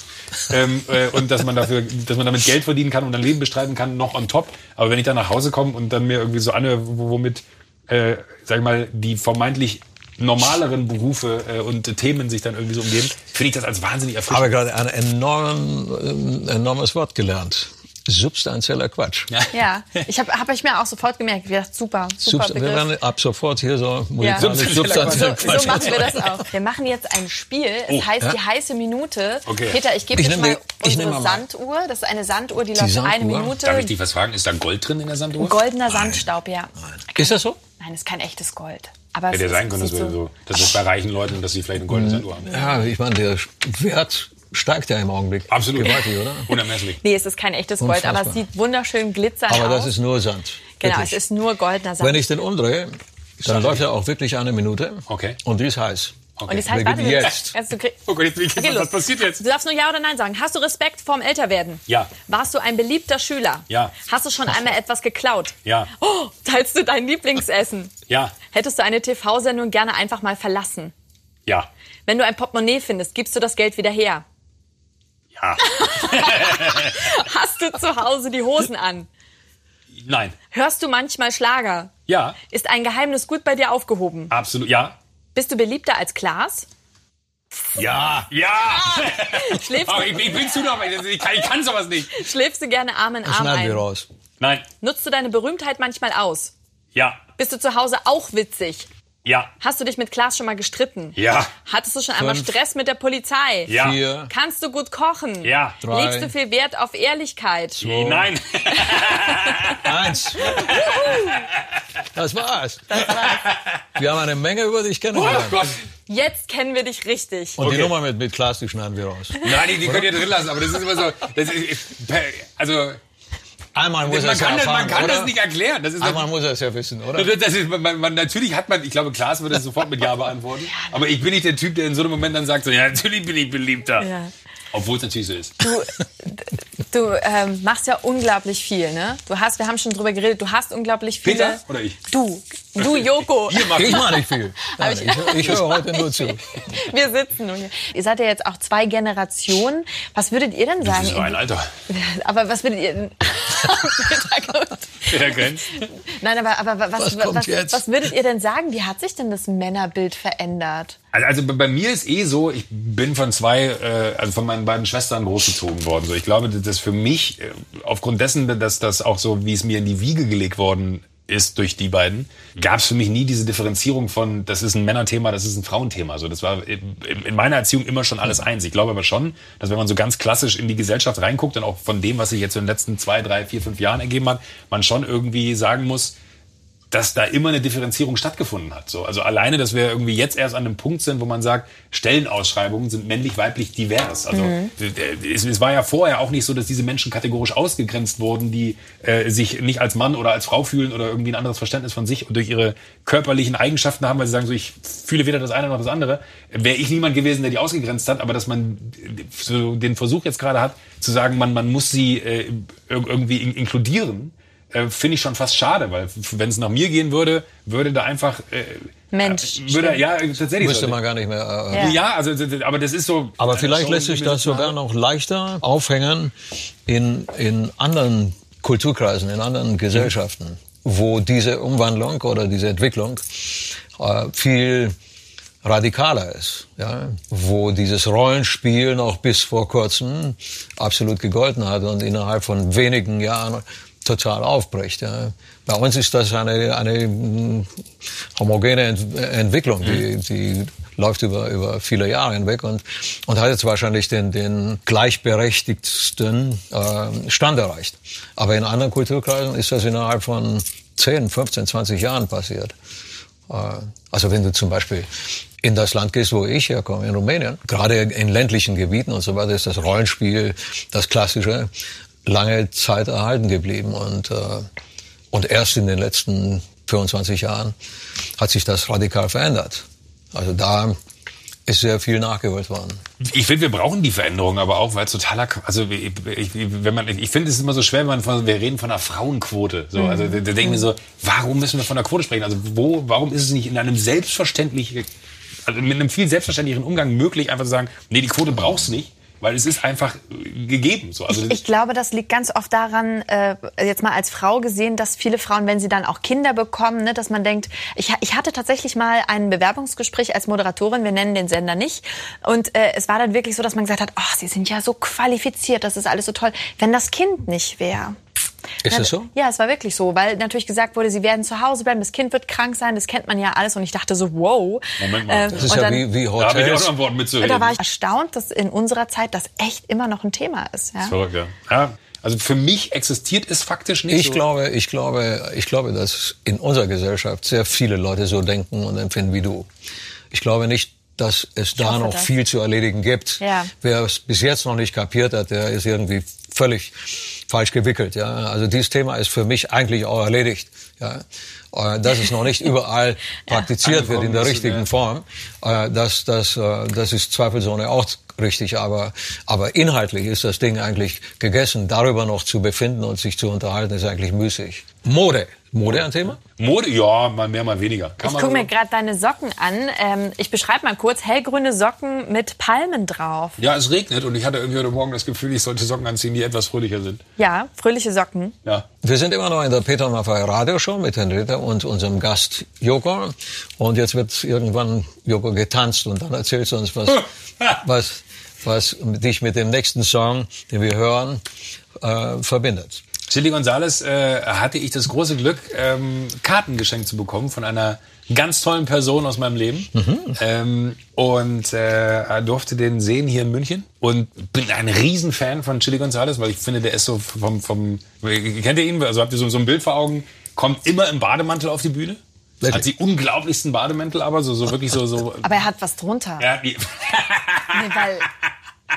ähm, äh, und dass man dafür, dass man damit Geld verdienen kann und ein Leben bestreiten kann, noch on top. Aber wenn ich dann nach Hause komme und dann mir irgendwie so anhöre, wo- womit, äh, sag ich mal, die vermeintlich normaleren Berufe äh, und Themen sich dann irgendwie so umgeben, finde ich das als wahnsinnig erfrischend. habe gerade ein enorm, äh, enormes Wort gelernt. Substanzieller Quatsch. Ja. Ja, ich habe hab ich mir auch sofort gemerkt. Ich dachte, super, super Subst wir werden ab sofort hier so musikalisch Substanzieller substanzieller So, Quatsch. so machen wir das auch. Wir machen jetzt ein Spiel. Es Oh, heißt ja. die heiße Minute. Okay. Peter, ich gebe dir mal die- unsere mal. Sanduhr. Das ist eine Sanduhr, die, läuft Sanduhr? eine Minute. Darf ich dich was fragen? Ist da Gold drin in der Sanduhr? Goldener Sandstaub, ja. Ist das so? Nein, ist kein echtes Gold. Aber Hätte es ja sein können, dass, wir so, dass es bei reichen Leuten, dass sie vielleicht eine goldene Sanduhr haben. Ja, ich meine, der Wert steigt ja im Augenblick. Absolut. Gewaltig, oder? Unermesslich. Nee, es ist kein echtes Gold, aber es Unfassbar. sieht wunderschön glitzernd Aber aus. das ist nur Sand. genau, Wirklich. es ist nur goldener Sand. Wenn ich den umdrehe, dann läuft er auch wirklich eine Minute. Okay. Und die ist heiß. Und das heißt, warte, jetzt. Also, du krieg- Oh Gott, jetzt Okay, was, los. was passiert jetzt? Du darfst nur Ja oder Nein sagen. Hast du Respekt vorm Älterwerden? Ja. Warst du ein beliebter Schüler? Ja. Hast du schon einmal etwas geklaut? Ja. Oh, teilst du dein Lieblingsessen? Ja. Hättest du eine TV-Sendung gerne einfach mal verlassen? Ja. Wenn du ein Portemonnaie findest, gibst du das Geld wieder her? Ja. [LAUGHS] Hast du zu Hause die Hosen an? Nein. Hörst du manchmal Schlager? Ja. Ist ein Geheimnis gut bei dir aufgehoben? Absolut. Ja. Bist du beliebter als Klaas? Ja. Ja. [LAUGHS] Schläfst, Aber ich, ich bin zu noch, ich kann, ich kann sowas nicht. schläfst du gerne Arm in Arm Schneiden wir ein? raus. Nein. Nutzt du deine Berühmtheit manchmal aus? Ja. Bist du zu Hause auch witzig? Ja. Hast du dich mit Klaas schon mal gestritten? Ja. Hattest du schon einmal Fünf. Stress mit der Polizei? Ja. Vier. Kannst du gut kochen? Ja. Drei. Legst du viel Wert auf Ehrlichkeit? Nein. [LAUGHS] Eins. Das war's. Wir haben eine Menge über dich Oh kennengelernt. Gott. Jetzt kennen wir dich richtig. Und die Okay. Nummer mit, mit Klaas, die schneiden wir raus. Nein, die, die könnt ihr drin lassen, aber das ist immer so. Das ist, also, Einmal muss er man es ja kann, das, erfahren, man kann oder? das nicht erklären. Das ist Einmal muss er es ja wissen, oder? Das ist, man, man, natürlich hat man, ich glaube, Klaas würde es sofort mit Ja beantworten. Aber ich bin nicht der Typ, der in so einem Moment dann sagt, so, ja, natürlich bin ich beliebter. Ja. Obwohl es natürlich so ist. Du, du ähm, machst ja unglaublich viel, ne? Du hast, wir haben schon drüber geredet, du hast unglaublich viele. Peter oder ich? Du, du [LAUGHS] Joko. Ihr macht Ich mache nicht viel. [LAUGHS] Nein, ich, ich höre heute nur zu. [LAUGHS] Wir sitzen nur hier. Ihr seid ja jetzt auch zwei Generationen. Was würdet ihr denn sagen? so ein Alter. Aber was würdet ihr denn? [LAUGHS] Nein, aber, aber was, Was was, was würdet ihr denn sagen? Wie hat sich denn das Männerbild verändert? Also, also bei mir ist eh so, ich bin von zwei, äh, also von meinen beiden Schwestern großgezogen worden. So, ich glaube, dass das für mich, äh, aufgrund dessen, dass das auch so, wie es mir in die Wiege gelegt worden ist durch die beiden, gab es für mich nie diese Differenzierung von, das ist ein Männerthema, das ist ein Frauenthema. Also das war in, in meiner Erziehung immer schon alles eins. Ich glaube aber schon, dass wenn man so ganz klassisch in die Gesellschaft reinguckt und auch von dem, was sich jetzt in den letzten zwei, drei, vier, fünf Jahren ergeben hat, man schon irgendwie sagen muss, dass da immer eine Differenzierung stattgefunden hat. So, also alleine, dass wir irgendwie jetzt erst an einem Punkt sind, wo man sagt, Stellenausschreibungen sind männlich-weiblich divers. Also äh, es, es war ja vorher auch nicht so, dass diese Menschen kategorisch ausgegrenzt wurden, die äh, sich nicht als Mann oder als Frau fühlen oder irgendwie ein anderes Verständnis von sich und durch ihre körperlichen Eigenschaften haben, weil sie sagen, so ich fühle weder das eine noch das andere. Wäre ich niemand gewesen, der die ausgegrenzt hat, aber dass man so den Versuch jetzt gerade hat, zu sagen, man, man muss sie äh, ir- irgendwie in inkludieren, äh, finde ich schon fast schade, weil wenn es nach mir gehen würde, würde da einfach äh, Mensch, äh, würde ja tatsächlich Müsste so. man gar nicht mehr. Äh, Ja. ja, also aber das ist so. Aber vielleicht lässt sich das sogar noch leichter aufhängen in, in anderen Kulturkreisen, in anderen Gesellschaften, wo diese Umwandlung oder diese Entwicklung äh, viel radikaler ist, ja, wo dieses Rollenspiel noch bis vor kurzem absolut gegolten hat und innerhalb von wenigen Jahren total aufbricht. Bei uns ist das eine, eine mm, homogene Ent Entwicklung, die, die läuft über, über viele Jahre hinweg und, und hat jetzt wahrscheinlich den, den gleichberechtigsten äh, Stand erreicht. Aber in anderen Kulturkreisen ist das innerhalb von 10, 15, 20 Jahren passiert. Äh, Also wenn du zum Beispiel in das Land gehst, wo ich herkomme, in Rumänien, gerade in ländlichen Gebieten und so weiter, ist das Rollenspiel, das klassische, lange Zeit erhalten geblieben und äh, und erst in den letzten 25 Jahren hat sich das radikal verändert. Also da ist sehr viel nachgeholt worden. Ich finde, wir brauchen die Veränderung, aber auch, weil es totaler, also ich, wenn man, ich finde, es ist immer so schwer, wenn man von, wir reden von einer Frauenquote. So, also da, da denken wir so, warum müssen wir von einer Quote sprechen? Also wo, warum ist es nicht in einem selbstverständlichen, also mit einem viel selbstverständlicheren Umgang möglich, einfach zu sagen, nee, die Quote brauchst du nicht, weil es ist einfach gegeben. So. Also ich, ich, glaube, das liegt ganz oft daran, äh, jetzt mal als Frau gesehen, dass viele Frauen, wenn sie dann auch Kinder bekommen, ne, dass man denkt, ich, ich hatte tatsächlich mal ein Bewerbungsgespräch als Moderatorin, wir nennen den Sender nicht, und äh, es war dann wirklich so, dass man gesagt hat, ach, Sie sind ja so qualifiziert, das ist alles so toll. Wenn das Kind nicht wäre, ist es so? Ja, es war wirklich so, weil natürlich gesagt wurde, sie werden zu Hause bleiben, das Kind wird krank sein, das kennt man ja alles. Und ich dachte so, wow. Moment mal. Ähm, das ist ja dann, wie, wie Hotels. Da habe ich auch noch ein mitzureden. Da war ich erstaunt, dass in unserer Zeit das echt immer noch ein Thema ist. Ja? Das verrückt, ja. ja. Also für mich existiert es faktisch nicht. Ich so. glaube, ich glaube, ich glaube, dass in unserer Gesellschaft sehr viele Leute so denken und empfinden wie du. Ich glaube nicht, dass es da noch das. viel zu erledigen gibt. Ja. Wer es bis jetzt noch nicht kapiert hat, der ist irgendwie völlig falsch gewickelt. Ja, also dieses Thema ist für mich eigentlich auch erledigt. Ja, äh, dass es noch nicht [LAUGHS] überall praktiziert wird in der richtigen Form, äh, das, das, äh, das ist zweifelsohne auch richtig. Aber, aber inhaltlich ist das Ding eigentlich gegessen. Darüber noch zu befinden und sich zu unterhalten, ist eigentlich müßig. Mode Mode ein Thema? Mode, ja, mal mehr, mal weniger. Kann ich gucke mir gerade deine Socken an. Ähm, ich beschreibe mal kurz. Hellgrüne Socken mit Palmen drauf. Ja, es regnet und ich hatte irgendwie heute Morgen das Gefühl, ich sollte Socken anziehen, die etwas fröhlicher sind. Ja, fröhliche Socken. Ja. Wir sind immer noch in der Peter Maffay Radioshow mit Henrietta und unserem Gast Joko. Und jetzt wird irgendwann Joko getanzt und dann erzählst du uns was, [LAUGHS] was, was dich mit dem nächsten Song, den wir hören, äh, verbindet. Chili Gonzales äh, hatte ich das große Glück, ähm, Karten geschenkt zu bekommen von einer ganz tollen Person aus meinem Leben. Mhm. Ähm, und äh, durfte den sehen hier in München. Und bin ein Riesenfan von Chili Gonzales, weil ich finde, der ist so vom... vom kennt ihr ihn? Also habt ihr so, so ein Bild vor Augen? Kommt immer im Bademantel auf die Bühne. Hat die unglaublichsten Bademäntel, aber so, so wirklich so, so. Aber er hat was drunter. Er hat die nee, weil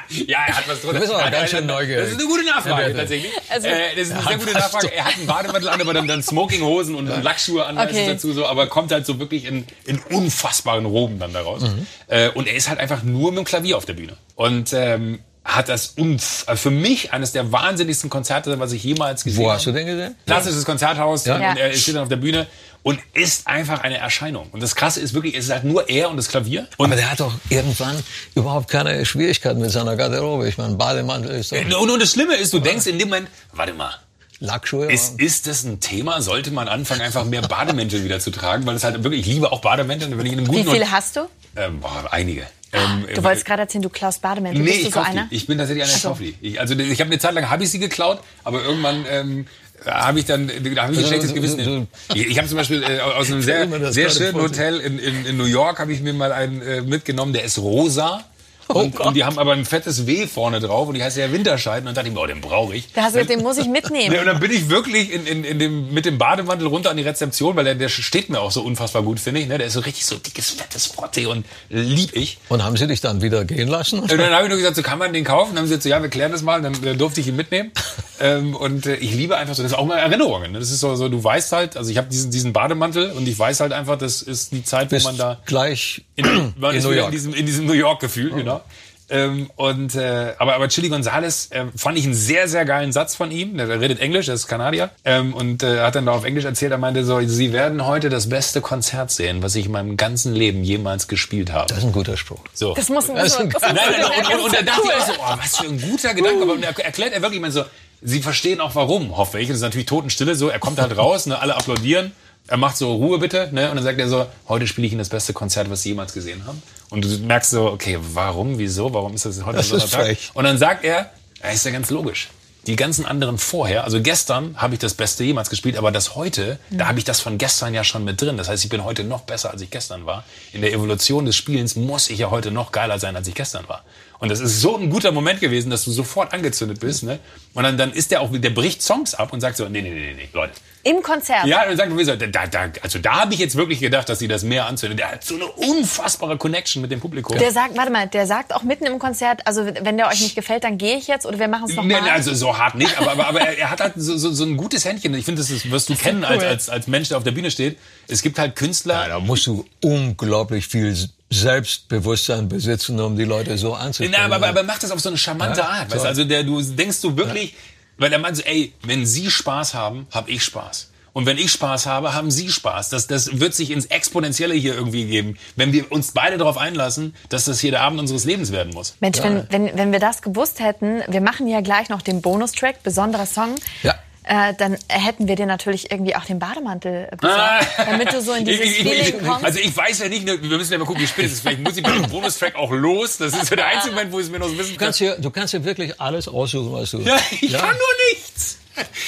ja, er hat was drunter. Du bist aber ganz schön neugierig. Das ist eine gute Nachfrage, tatsächlich. Also, äh, das ist eine sehr gute Nachfrage. Er hat einen Bademantel an, aber dann, dann Smokinghosen und, und Lackschuhe an, okay. dazu so, aber kommt halt so wirklich in, in unfassbaren Roben dann daraus. Mhm. Äh, und er ist halt einfach nur mit dem Klavier auf der Bühne. Und ähm, hat das also für mich eines der wahnsinnigsten Konzerte, was ich jemals gesehen habe. Wo hast du den gesehen? Klassisches Konzerthaus ja. und er steht dann auf der Bühne und ist einfach eine Erscheinung. Und das Krasse ist wirklich, es ist halt nur er und das Klavier. Und Aber der hat doch irgendwann überhaupt keine Schwierigkeiten mit seiner Garderobe. Ich meine, Bademantel ist doch... Und, und das Schlimme ist, du denkst in dem Moment, warte mal, Lackschuhe. Ist, ist das ein Thema? Sollte man anfangen, einfach mehr Bademäntel wieder zu tragen? Weil es halt wirklich, ich liebe auch Bademäntel. Wenn ich in einem guten Wie viele hast du? Ähm, boah, einige. Ähm, du wolltest gerade erzählen, du klaust Bademäntel. Nee, Bist du ich so einer? Die. Ich bin tatsächlich einer, der so. Ich, also ich habe eine Zeit lang habe ich sie geklaut, aber irgendwann ähm, habe ich dann da habe ich ein schlechtes Gewissen. Ich, ich habe zum Beispiel äh, aus einem sehr sehr schönen Hotel in, in, in New York habe ich mir mal einen äh, mitgenommen, der ist rosa. Oh und, und, die haben aber ein fettes W vorne drauf und die heißt ja Winterscheiden und dachte ich mir, oh, den brauche ich. Da hast du, den muss ich mitnehmen. [LAUGHS] und dann bin ich wirklich in, in, in dem, mit dem Bademantel runter an die Rezeption, weil der, der steht mir auch so unfassbar gut, finde ich. Ne? Der ist so richtig so dickes, fettes Frotte und lieb ich. Und haben sie dich dann wieder gehen lassen? Und dann habe ich nur gesagt, so kann man den kaufen? Dann haben sie gesagt, so, ja, wir klären das mal. Dann, dann durfte ich ihn mitnehmen. [LAUGHS] ähm, und äh, ich liebe einfach so, das ist auch mal Erinnerungen. Ne? Das ist so, so, du weißt halt, also ich habe diesen, diesen Bademantel und ich weiß halt einfach, das ist die Zeit, wo man da... gleich in, man in, New York. in diesem, in diesem New York-Gefühl, oh. Genau. Ähm, und äh, aber aber Chili Gonzales äh, fand ich einen sehr sehr geilen Satz von ihm. Der, der redet Englisch, der ist Kanadier ähm, und äh, hat dann da auf Englisch erzählt. Er meinte so: Sie werden heute das beste Konzert sehen, was ich in meinem ganzen Leben jemals gespielt habe. Das ist ein guter Spruch. So. Das muss ein, das ist ein, nein, nein, nein, und, und, und, da dachte ich so: oh, was für ein guter Gedanke. Aber er erklärt er wirklich, ich meine so. Sie verstehen auch warum, hoffe ich. Das ist natürlich Totenstille so. Er kommt halt raus, ne, alle applaudieren er macht so Ruhe bitte, ne? Und dann sagt er so, heute spiele ich Ihnen das beste Konzert, was Sie jemals gesehen haben. Und du merkst so, okay, warum, wieso, warum ist das heute das so ein Tag? Frech. Und dann sagt er, ja, ist ja ganz logisch. Die ganzen anderen vorher, also gestern habe ich das Beste jemals gespielt, aber das heute, mhm. da habe ich das von gestern ja schon mit drin. Das heißt, ich bin heute noch besser, als ich gestern war. In der Evolution des Spielens muss ich ja heute noch geiler sein, als ich gestern war. Und das ist so ein guter Moment gewesen, dass du sofort angezündet bist. Ne? Und dann, dann ist der auch, der bricht Songs ab und sagt so, nee, nee, nee, nee, Leute. Im Konzert? Ja, und dann sagt, da, da, also da habe ich jetzt wirklich gedacht, dass sie das mehr anzündet. Der hat so eine unfassbare Connection mit dem Publikum. Der sagt, warte mal, der sagt auch mitten im Konzert, also wenn der euch nicht gefällt, dann gehe ich jetzt oder wir machen es nochmal. Nee, also so hart nicht, aber, aber, aber er, er hat halt so, so, so ein gutes Händchen. Ich finde, das ist, wirst du das kennen cool. als, als, als Mensch, der auf der Bühne steht. Es gibt halt Künstler. Ja, da musst du unglaublich viel Selbstbewusstsein besitzen, um die Leute so anzusprechen. Na, aber, aber macht das auf so eine charmante ja, Art. Weißt? Also der, du denkst du wirklich, ja. weil der meint so, ey, wenn Sie Spaß haben, habe ich Spaß. Und wenn ich Spaß habe, haben Sie Spaß. Das, das wird sich ins Exponentielle hier irgendwie geben, wenn wir uns beide darauf einlassen, dass das hier der Abend unseres Lebens werden muss. Mensch, ja. wenn, wenn, wenn wir das gewusst hätten, wir machen ja gleich noch den Bonustrack, besonderer Song. Ja äh, dann hätten wir dir natürlich irgendwie auch den Bademantel besorgt, ah. damit du so in dieses ich, ich, Feeling kommst. Also ich weiß ja nicht, wir müssen ja mal gucken, wie spät es ist. Vielleicht muss ich mit dem Bonustrack auch los. Das ist so der einzige Moment, wo ich es mir noch so wissen kann. Du kannst, hier, du kannst hier wirklich alles aussuchen, was du... Ja, ich ja. kann nur nichts.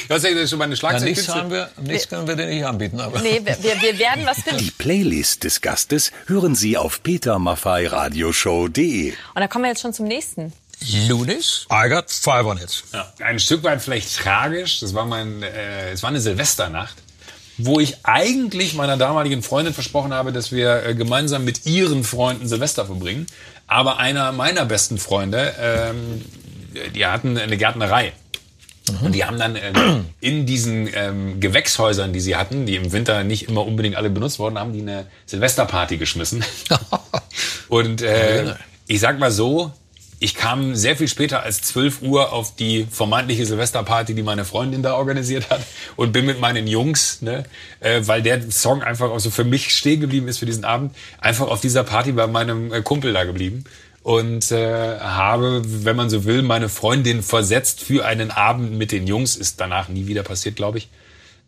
Du hast ja schon meine Schlagzeug. Ja, nichts, haben wir, nichts können wir dir nicht anbieten. Aber. Nee, wir, wir werden was finden. Die Playlist des Gastes hören Sie auf petermaffeiradioshow.de. Und da kommen wir jetzt schon zum nächsten. Lunis, I got five on it. Ja, ein Stück weit vielleicht tragisch. Das war mein, äh, es war eine Silvesternacht, wo ich eigentlich meiner damaligen Freundin versprochen habe, dass wir äh, gemeinsam mit ihren Freunden Silvester verbringen. Aber einer meiner besten Freunde, ähm, die hatten eine Gärtnerei. Mhm. Und die haben dann äh, [CLEARS THROAT] in diesen ähm, Gewächshäusern, die sie hatten, die im Winter nicht immer unbedingt alle benutzt wurden, haben die eine Silvesterparty geschmissen. [LAUGHS] Und äh, ich sag mal so, ich kam sehr viel später als 12 Uhr auf die vermeintliche Silvesterparty, die meine Freundin da organisiert hat und bin mit meinen Jungs, ne, äh, weil der Song einfach auch so für mich stehen geblieben ist für diesen Abend, einfach auf dieser Party bei meinem äh, Kumpel da geblieben und äh, habe, wenn man so will, meine Freundin versetzt für einen Abend mit den Jungs. Ist danach nie wieder passiert, glaube ich.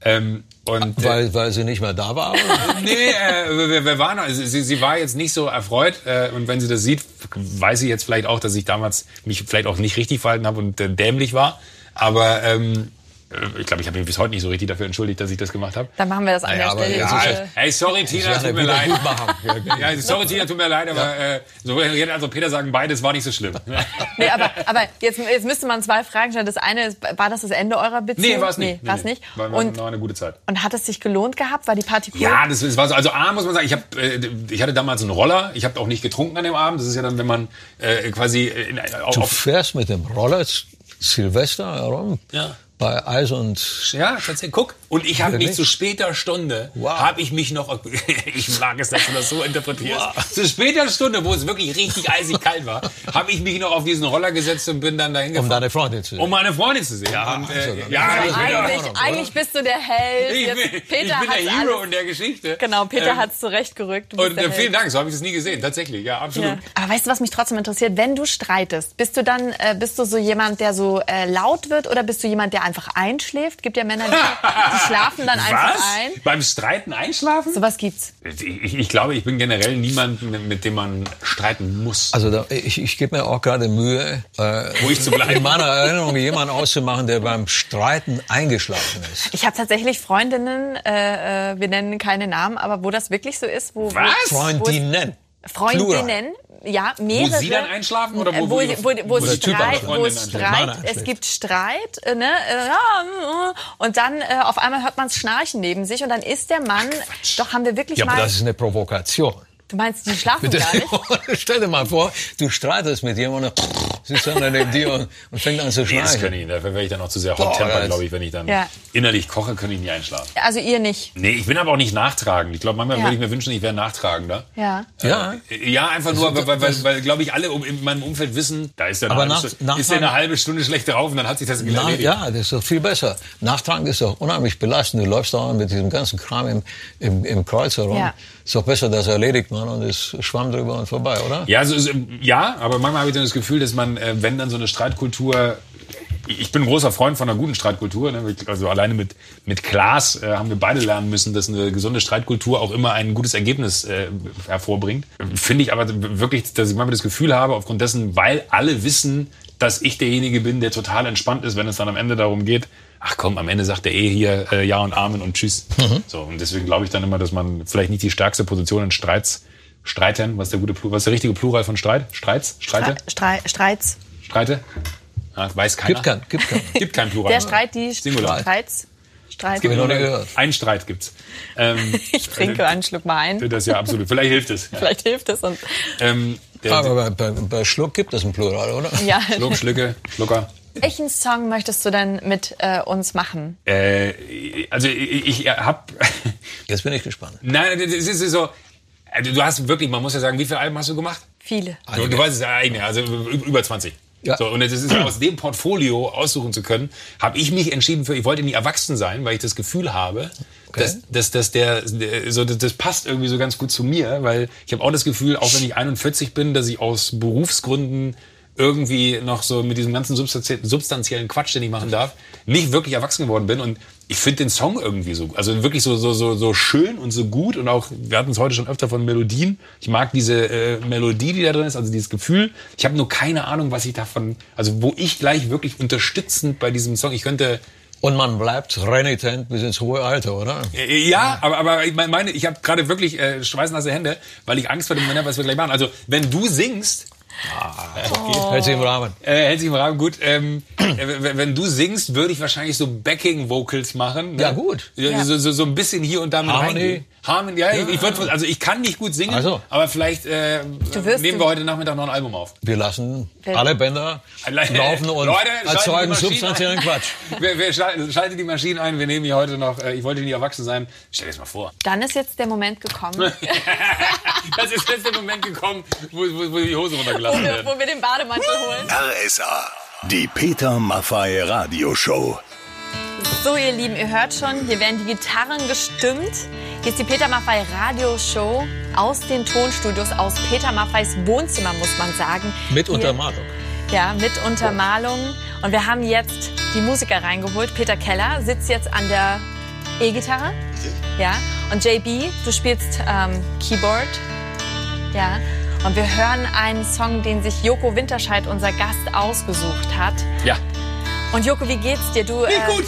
Ähm, und, äh, weil, weil sie nicht mehr da war? [LAUGHS] nee, äh, wir, wir waren, also sie, sie war jetzt nicht so erfreut. Äh, und wenn sie das sieht, weiß sie jetzt vielleicht auch, dass ich damals mich vielleicht auch nicht richtig verhalten habe und äh, dämlich war. Aber ähm, äh, ich glaube, ich habe mich bis heute nicht so richtig dafür entschuldigt, dass ich das gemacht habe. Dann machen wir das an naja, der Stelle. Ja, hey, sorry Tina, tut mir leid. [LAUGHS] ja, sorry Tina, tut mir leid, aber ja. äh, so also Peter sagen, beides war nicht so schlimm. [LAUGHS] nee, aber, aber jetzt, jetzt müsste man zwei Fragen stellen. Das eine ist, war das das Ende eurer Beziehung? Nee, war es nicht. Nee, war es nicht. War, war und, noch eine gute Zeit. Und hat es sich gelohnt gehabt? War die Party cool? Ja, das, das war so. Also A, muss man sagen, ich, hab, äh, ich hatte damals einen Roller. Ich habe auch nicht getrunken an dem Abend. Das ist ja dann, wenn man äh, quasi... Äh, du fährst mit dem Roller Silvester herum? Ja bei Eis und ja tatsächlich. Guck und ich habe mich zu später Stunde wow. habe ich mich noch [LAUGHS] ich mag es dass du das so interpretierst. Wow. zu später Stunde wo es wirklich richtig eisig kalt war habe ich mich noch auf diesen Roller gesetzt und bin dann dahin gefahren. um deine Freundin zu sehen. Um meine Freundin zu sehen. Ja, und, äh, ja, eigentlich, bist du der Held. Ich bin, Peter ich bin der Hero alles, in der Geschichte. Genau Peter ähm, hat es zurechtgerückt und äh, vielen Dank so habe ich das nie gesehen. Tatsächlich ja absolut. Ja. aber weißt du was mich trotzdem interessiert? Wenn du streitest bist du dann äh, bist du so jemand der so äh, laut wird oder bist du jemand der einfach einschläft? Schläft. Gibt ja Männer, die [LAUGHS] schlafen dann einfach Was? ein. Beim Streiten einschlafen? Sowas gibt's. Ich, ich, glaube, ich bin generell niemand, mit, mit dem man streiten muss. Also da, ich, ich gebe mir auch gerade Mühe, äh, ruhig zu bleiben. In meiner Erinnerung jemanden auszumachen, der beim Streiten eingeschlafen ist. Ich habe tatsächlich Freundinnen, äh, äh, wir nennen keine Namen, aber wo das wirklich so ist, wo Was? Wo, Freundinnen. Freundinnen, ja, mehrere. Wo Sie dann einschlafen oder wo, wo, wo, wo, wo es Streit, wo es Streit, es gibt Streit, äh, ne, äh, und dann äh, auf einmal hört man es Schnarchen neben sich und dann ist der Mann, Ach, doch haben wir wirklich ja, mal. Aber das ist eine Provokation. Du meinst, die schlafen Bitte. gar nicht? [LAUGHS] Stell dir mal vor, du streitest mit jemandem, [LAUGHS] sitzt dann neben dir und, und fängt an zu schnarchen. Nee, das kann ich Dafür wäre ich dann auch zu sehr hot tempered, glaube ich, wenn ich dann ja. innerlich koche, könnte ich nie einschlafen. Also ihr nicht? Nee, ich bin aber auch nicht nachtragend. Ich glaube, manchmal ja. würde ich mir wünschen, ich wäre nachtragender. Ja. Äh, ja. Ja, einfach nur, weil, weil, weil glaube ich, alle in meinem Umfeld wissen, da ist der eine, nach, halbe, ist eine halbe Stunde schlecht drauf und dann hat sich das erledigt. Ja, das ist doch viel besser. Nachtragen ist doch unheimlich belastend. Du läufst da mit diesem ganzen Kram im, im, im Kreuz herum. Ja. Ist doch besser, das erledigt man und es schwamm drüber und vorbei, oder? Ja, also, ja, aber manchmal habe ich dann das Gefühl, dass man, äh, wenn dann so eine Streitkultur ich bin ein großer Freund von einer guten Streitkultur. Ne? Also alleine mit, mit Klaas äh, haben wir beide lernen müssen, dass eine gesunde Streitkultur auch immer ein gutes Ergebnis äh, hervorbringt. Finde ich aber wirklich, dass ich manchmal das Gefühl habe, aufgrund dessen, weil alle wissen, dass ich derjenige bin, der total entspannt ist, wenn es dann am Ende darum geht, ach komm, am Ende sagt er eh hier äh, Ja und Amen und Tschüss. Mhm. So, und deswegen glaube ich dann immer, dass man vielleicht nicht die stärkste Position in Streits streiten. Was ist der gute Plural? Was ist der richtige Plural von Streit? Streits? Streite? Strei Streits. Streite? Ah, weiß keiner. Gibt kein, gibt kein. [LAUGHS] Gibt kein Plural. Der Streit, die Singular. Streits. Streit. Ich noch nie gehört. Ein Streit gibt's. Ähm, [LAUGHS] Ich trinke einen Schluck mal ein. das ist ja absolut. Vielleicht hilft es. Ja. [LAUGHS] Vielleicht hilft es. Und Ähm, der, Aber bei, bei, bei Schluck gibt es ein Plural, oder? ja. Schluck, Schlücke, Schlucker. Welchen Song möchtest du denn mit äh, uns machen? Äh, also ich, ich hab. Jetzt bin ich gespannt. Nein, das ist so. Also Du hast wirklich, man muss ja sagen, wie viele Alben hast du gemacht? Viele. Du, du weißt es ja eigene, also über 20. Ja. So, und es ist aus dem Portfolio aussuchen zu können, habe ich mich entschieden für, ich wollte nie erwachsen sein, weil ich das Gefühl habe, dass, dass, dass der, so, das, passt irgendwie so ganz gut zu mir, weil ich habe auch das Gefühl, auch wenn ich 41 bin, dass ich aus Berufsgründen irgendwie noch so mit diesem ganzen substanzie- substanziellen Quatsch, den ich machen darf, nicht wirklich erwachsen geworden bin und ich finde den Song irgendwie so, also wirklich so, so, so, so schön und so gut und auch, wir hatten es heute schon öfter von Melodien. Ich mag diese äh, Melodie, die da drin ist, also dieses Gefühl. Ich habe nur keine Ahnung, was ich davon, also wo ich gleich wirklich unterstützend bei diesem Song, ich könnte, Und man bleibt renitent bis ins hohe Alter, oder? äh, ja, aber, aber ich meine, ich habe gerade wirklich äh, schweißnasse Hände, weil ich Angst vor dem Moment habe, was wir gleich machen. Also wenn du singst, Hält sich im Rahmen. Äh, hält sich im Rahmen gut. Ähm, äh, wenn wenn du singst, würde ich wahrscheinlich so Backing-Vocals machen. Ne? Ja, gut. Ja, So, so, so ein bisschen hier und da mit Harmony. Reingehen. Harmony, ja, Ich, ich würd, also ich kann nicht gut singen, Also. aber vielleicht äh, nehmen wir heute Nachmittag noch ein Album auf. Wir lassen Wer- alle Bänder laufen und Leute, erzeugen substanziellen. Quatsch. [LAUGHS] Wir, wir schalten, die Maschinen ein, wir nehmen hier heute noch, äh, ich wollte nie erwachsen sein. Stell dir das mal vor. Dann ist jetzt der Moment gekommen, [LAUGHS] Das ist jetzt der Moment gekommen, wo, wo, wo die Hose wo runtergelassen wir, werden. wo wir den Bademantel holen. RSA. Die Peter Maffay Radioshow. So, ihr Lieben, ihr hört schon, hier werden die Gitarren gestimmt. Hier ist die Peter Maffay Radio Show aus den Tonstudios, aus Peter Maffays Wohnzimmer, muss man sagen. Mit Hier- Untermalung. Ja, mit Untermalung. Und wir haben jetzt die Musiker reingeholt. Peter Keller sitzt jetzt an der E-Gitarre. Ja. Und JB, du spielst ähm, Keyboard. Ja. Und wir hören einen Song, den sich Joko Winterscheid, unser Gast, ausgesucht hat. Ja. Und Joko, wie geht's dir? Du, Nicht äh, gut.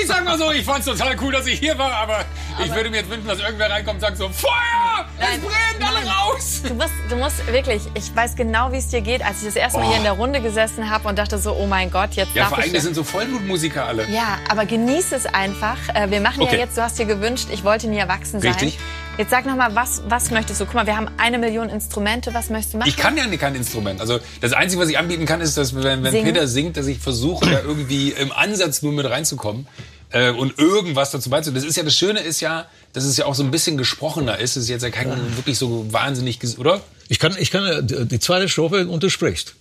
Ich sag mal so, ich fand's total cool, dass ich hier war, aber, ich würde mir jetzt wünschen, dass irgendwer reinkommt und sagt so, Feuer! Es Nein, brennt alle raus! Du musst, du musst wirklich, ich weiß genau, wie es dir geht, als ich das erste Mal hier in der Runde gesessen habe und dachte so, oh mein Gott, jetzt Ja, darf vor allem, ich... sind so Vollblutmusiker alle. ja, aber genieß es einfach. Äh, Wir machen Okay. ja jetzt, du hast dir gewünscht, ich wollte nie erwachsen sein. Richtig. Jetzt sag noch mal, was, was möchtest du? Guck mal, wir haben eine Million Instrumente, was möchtest du machen? Ich kann ja kein Instrument. Also das Einzige, was ich anbieten kann, ist, dass wenn, wenn. Peter singt, dass ich versuche, da irgendwie im Ansatz nur mit reinzukommen äh, und irgendwas dazu beizutragen. Das ist ja das Schöne ist ja, dass es ja auch so ein bisschen gesprochener ist. Es ist jetzt ja kein wirklich so wahnsinnig, ges- oder? Ich kann, ich kann, die zweite Strophe untersprichst.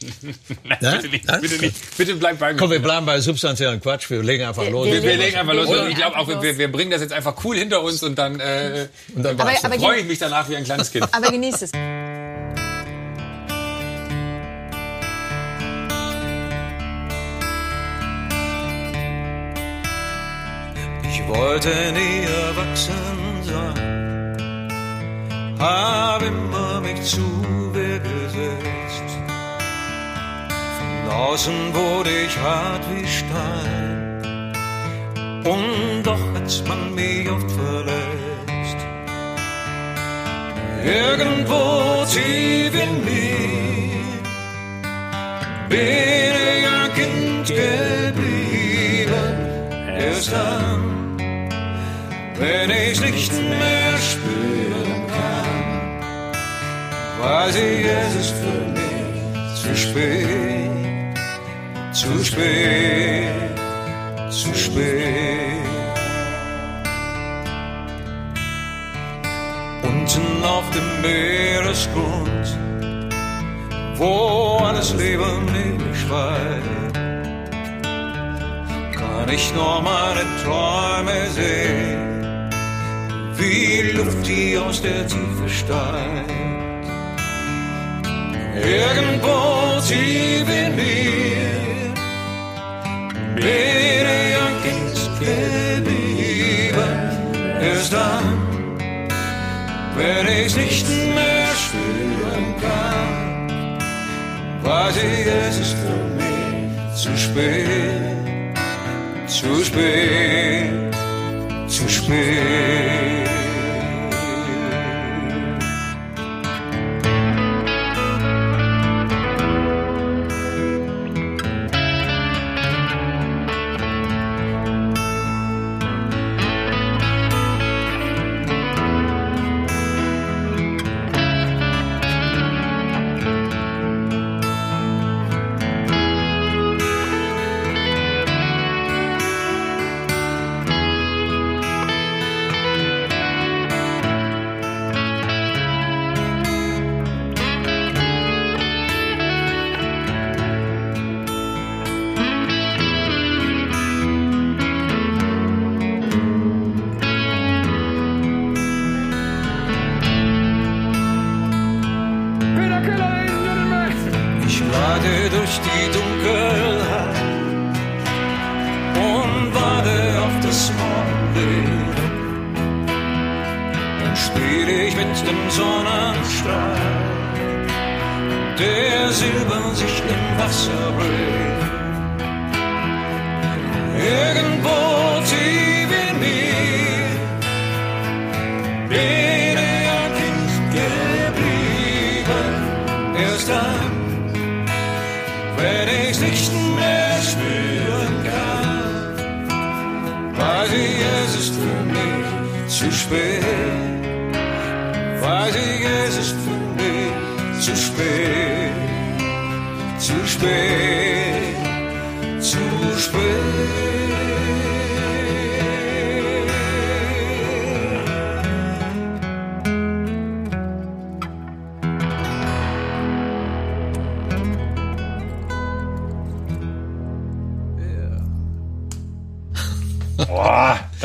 [LAUGHS] Nein, Ja? bitte nicht, Ja? bitte nicht. Bitte bleib bei mir. Komm, wir bleiben bei substanziellen Quatsch. Wir legen einfach Wir- los. wir wir, legen- einfach los. wir Und legen ich glaube auch, wir, wir bringen das jetzt einfach cool hinter uns und dann, äh, Und dann Aber- aber- freue ich mich danach wie ein kleines Kind. Aber genieß es. Wollte nie erwachsen sein, hab immer mich zu Wehr gesetzt. Von außen wurde ich hart wie Stein, und doch hat's man mich oft verletzt. Irgendwo tief in mir bin ich ein Kind geblieben, erst dann wenn ich nicht mehr spüren kann, weiß ich, es ist für mich zu spät, zu spät, zu spät. Unten auf dem Meeresgrund, wo alles Leben ewig schweigt, kann ich nur meine Träume sehen wie Luft, die aus der Tiefe steigt. Irgendwo tief in mir bin ich ein Kind geblieben. Erst dann, wenn ich's nicht mehr spüren kann, weiß ich, es ist für mich zu spät, zu spät, zu spät. Dunkelheit und warte auf das Morgenlicht. Dann spiel ich mit dem Sonnenstrahl, der silbern sich im Wasser bricht.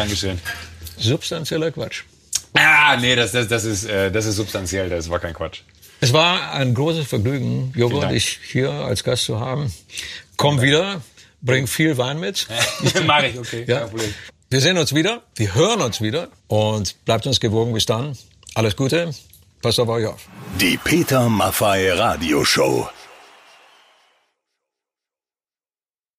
Dankeschön. Substanzieller Quatsch. Ah, nee, das, das, das, ist, äh, das ist substanziell, das war kein Quatsch. Es war ein großes Vergnügen, Jogo, Dank. dich hier als Gast zu haben. Komm wieder, bring viel Wein mit. [LAUGHS] Mach ich, okay. Ja. Kein Problem. Wir sehen uns wieder, wir hören uns wieder und bleibt uns gewogen. Bis dann. Alles Gute, passt auf euch auf. Die Peter Maffei Radioshow.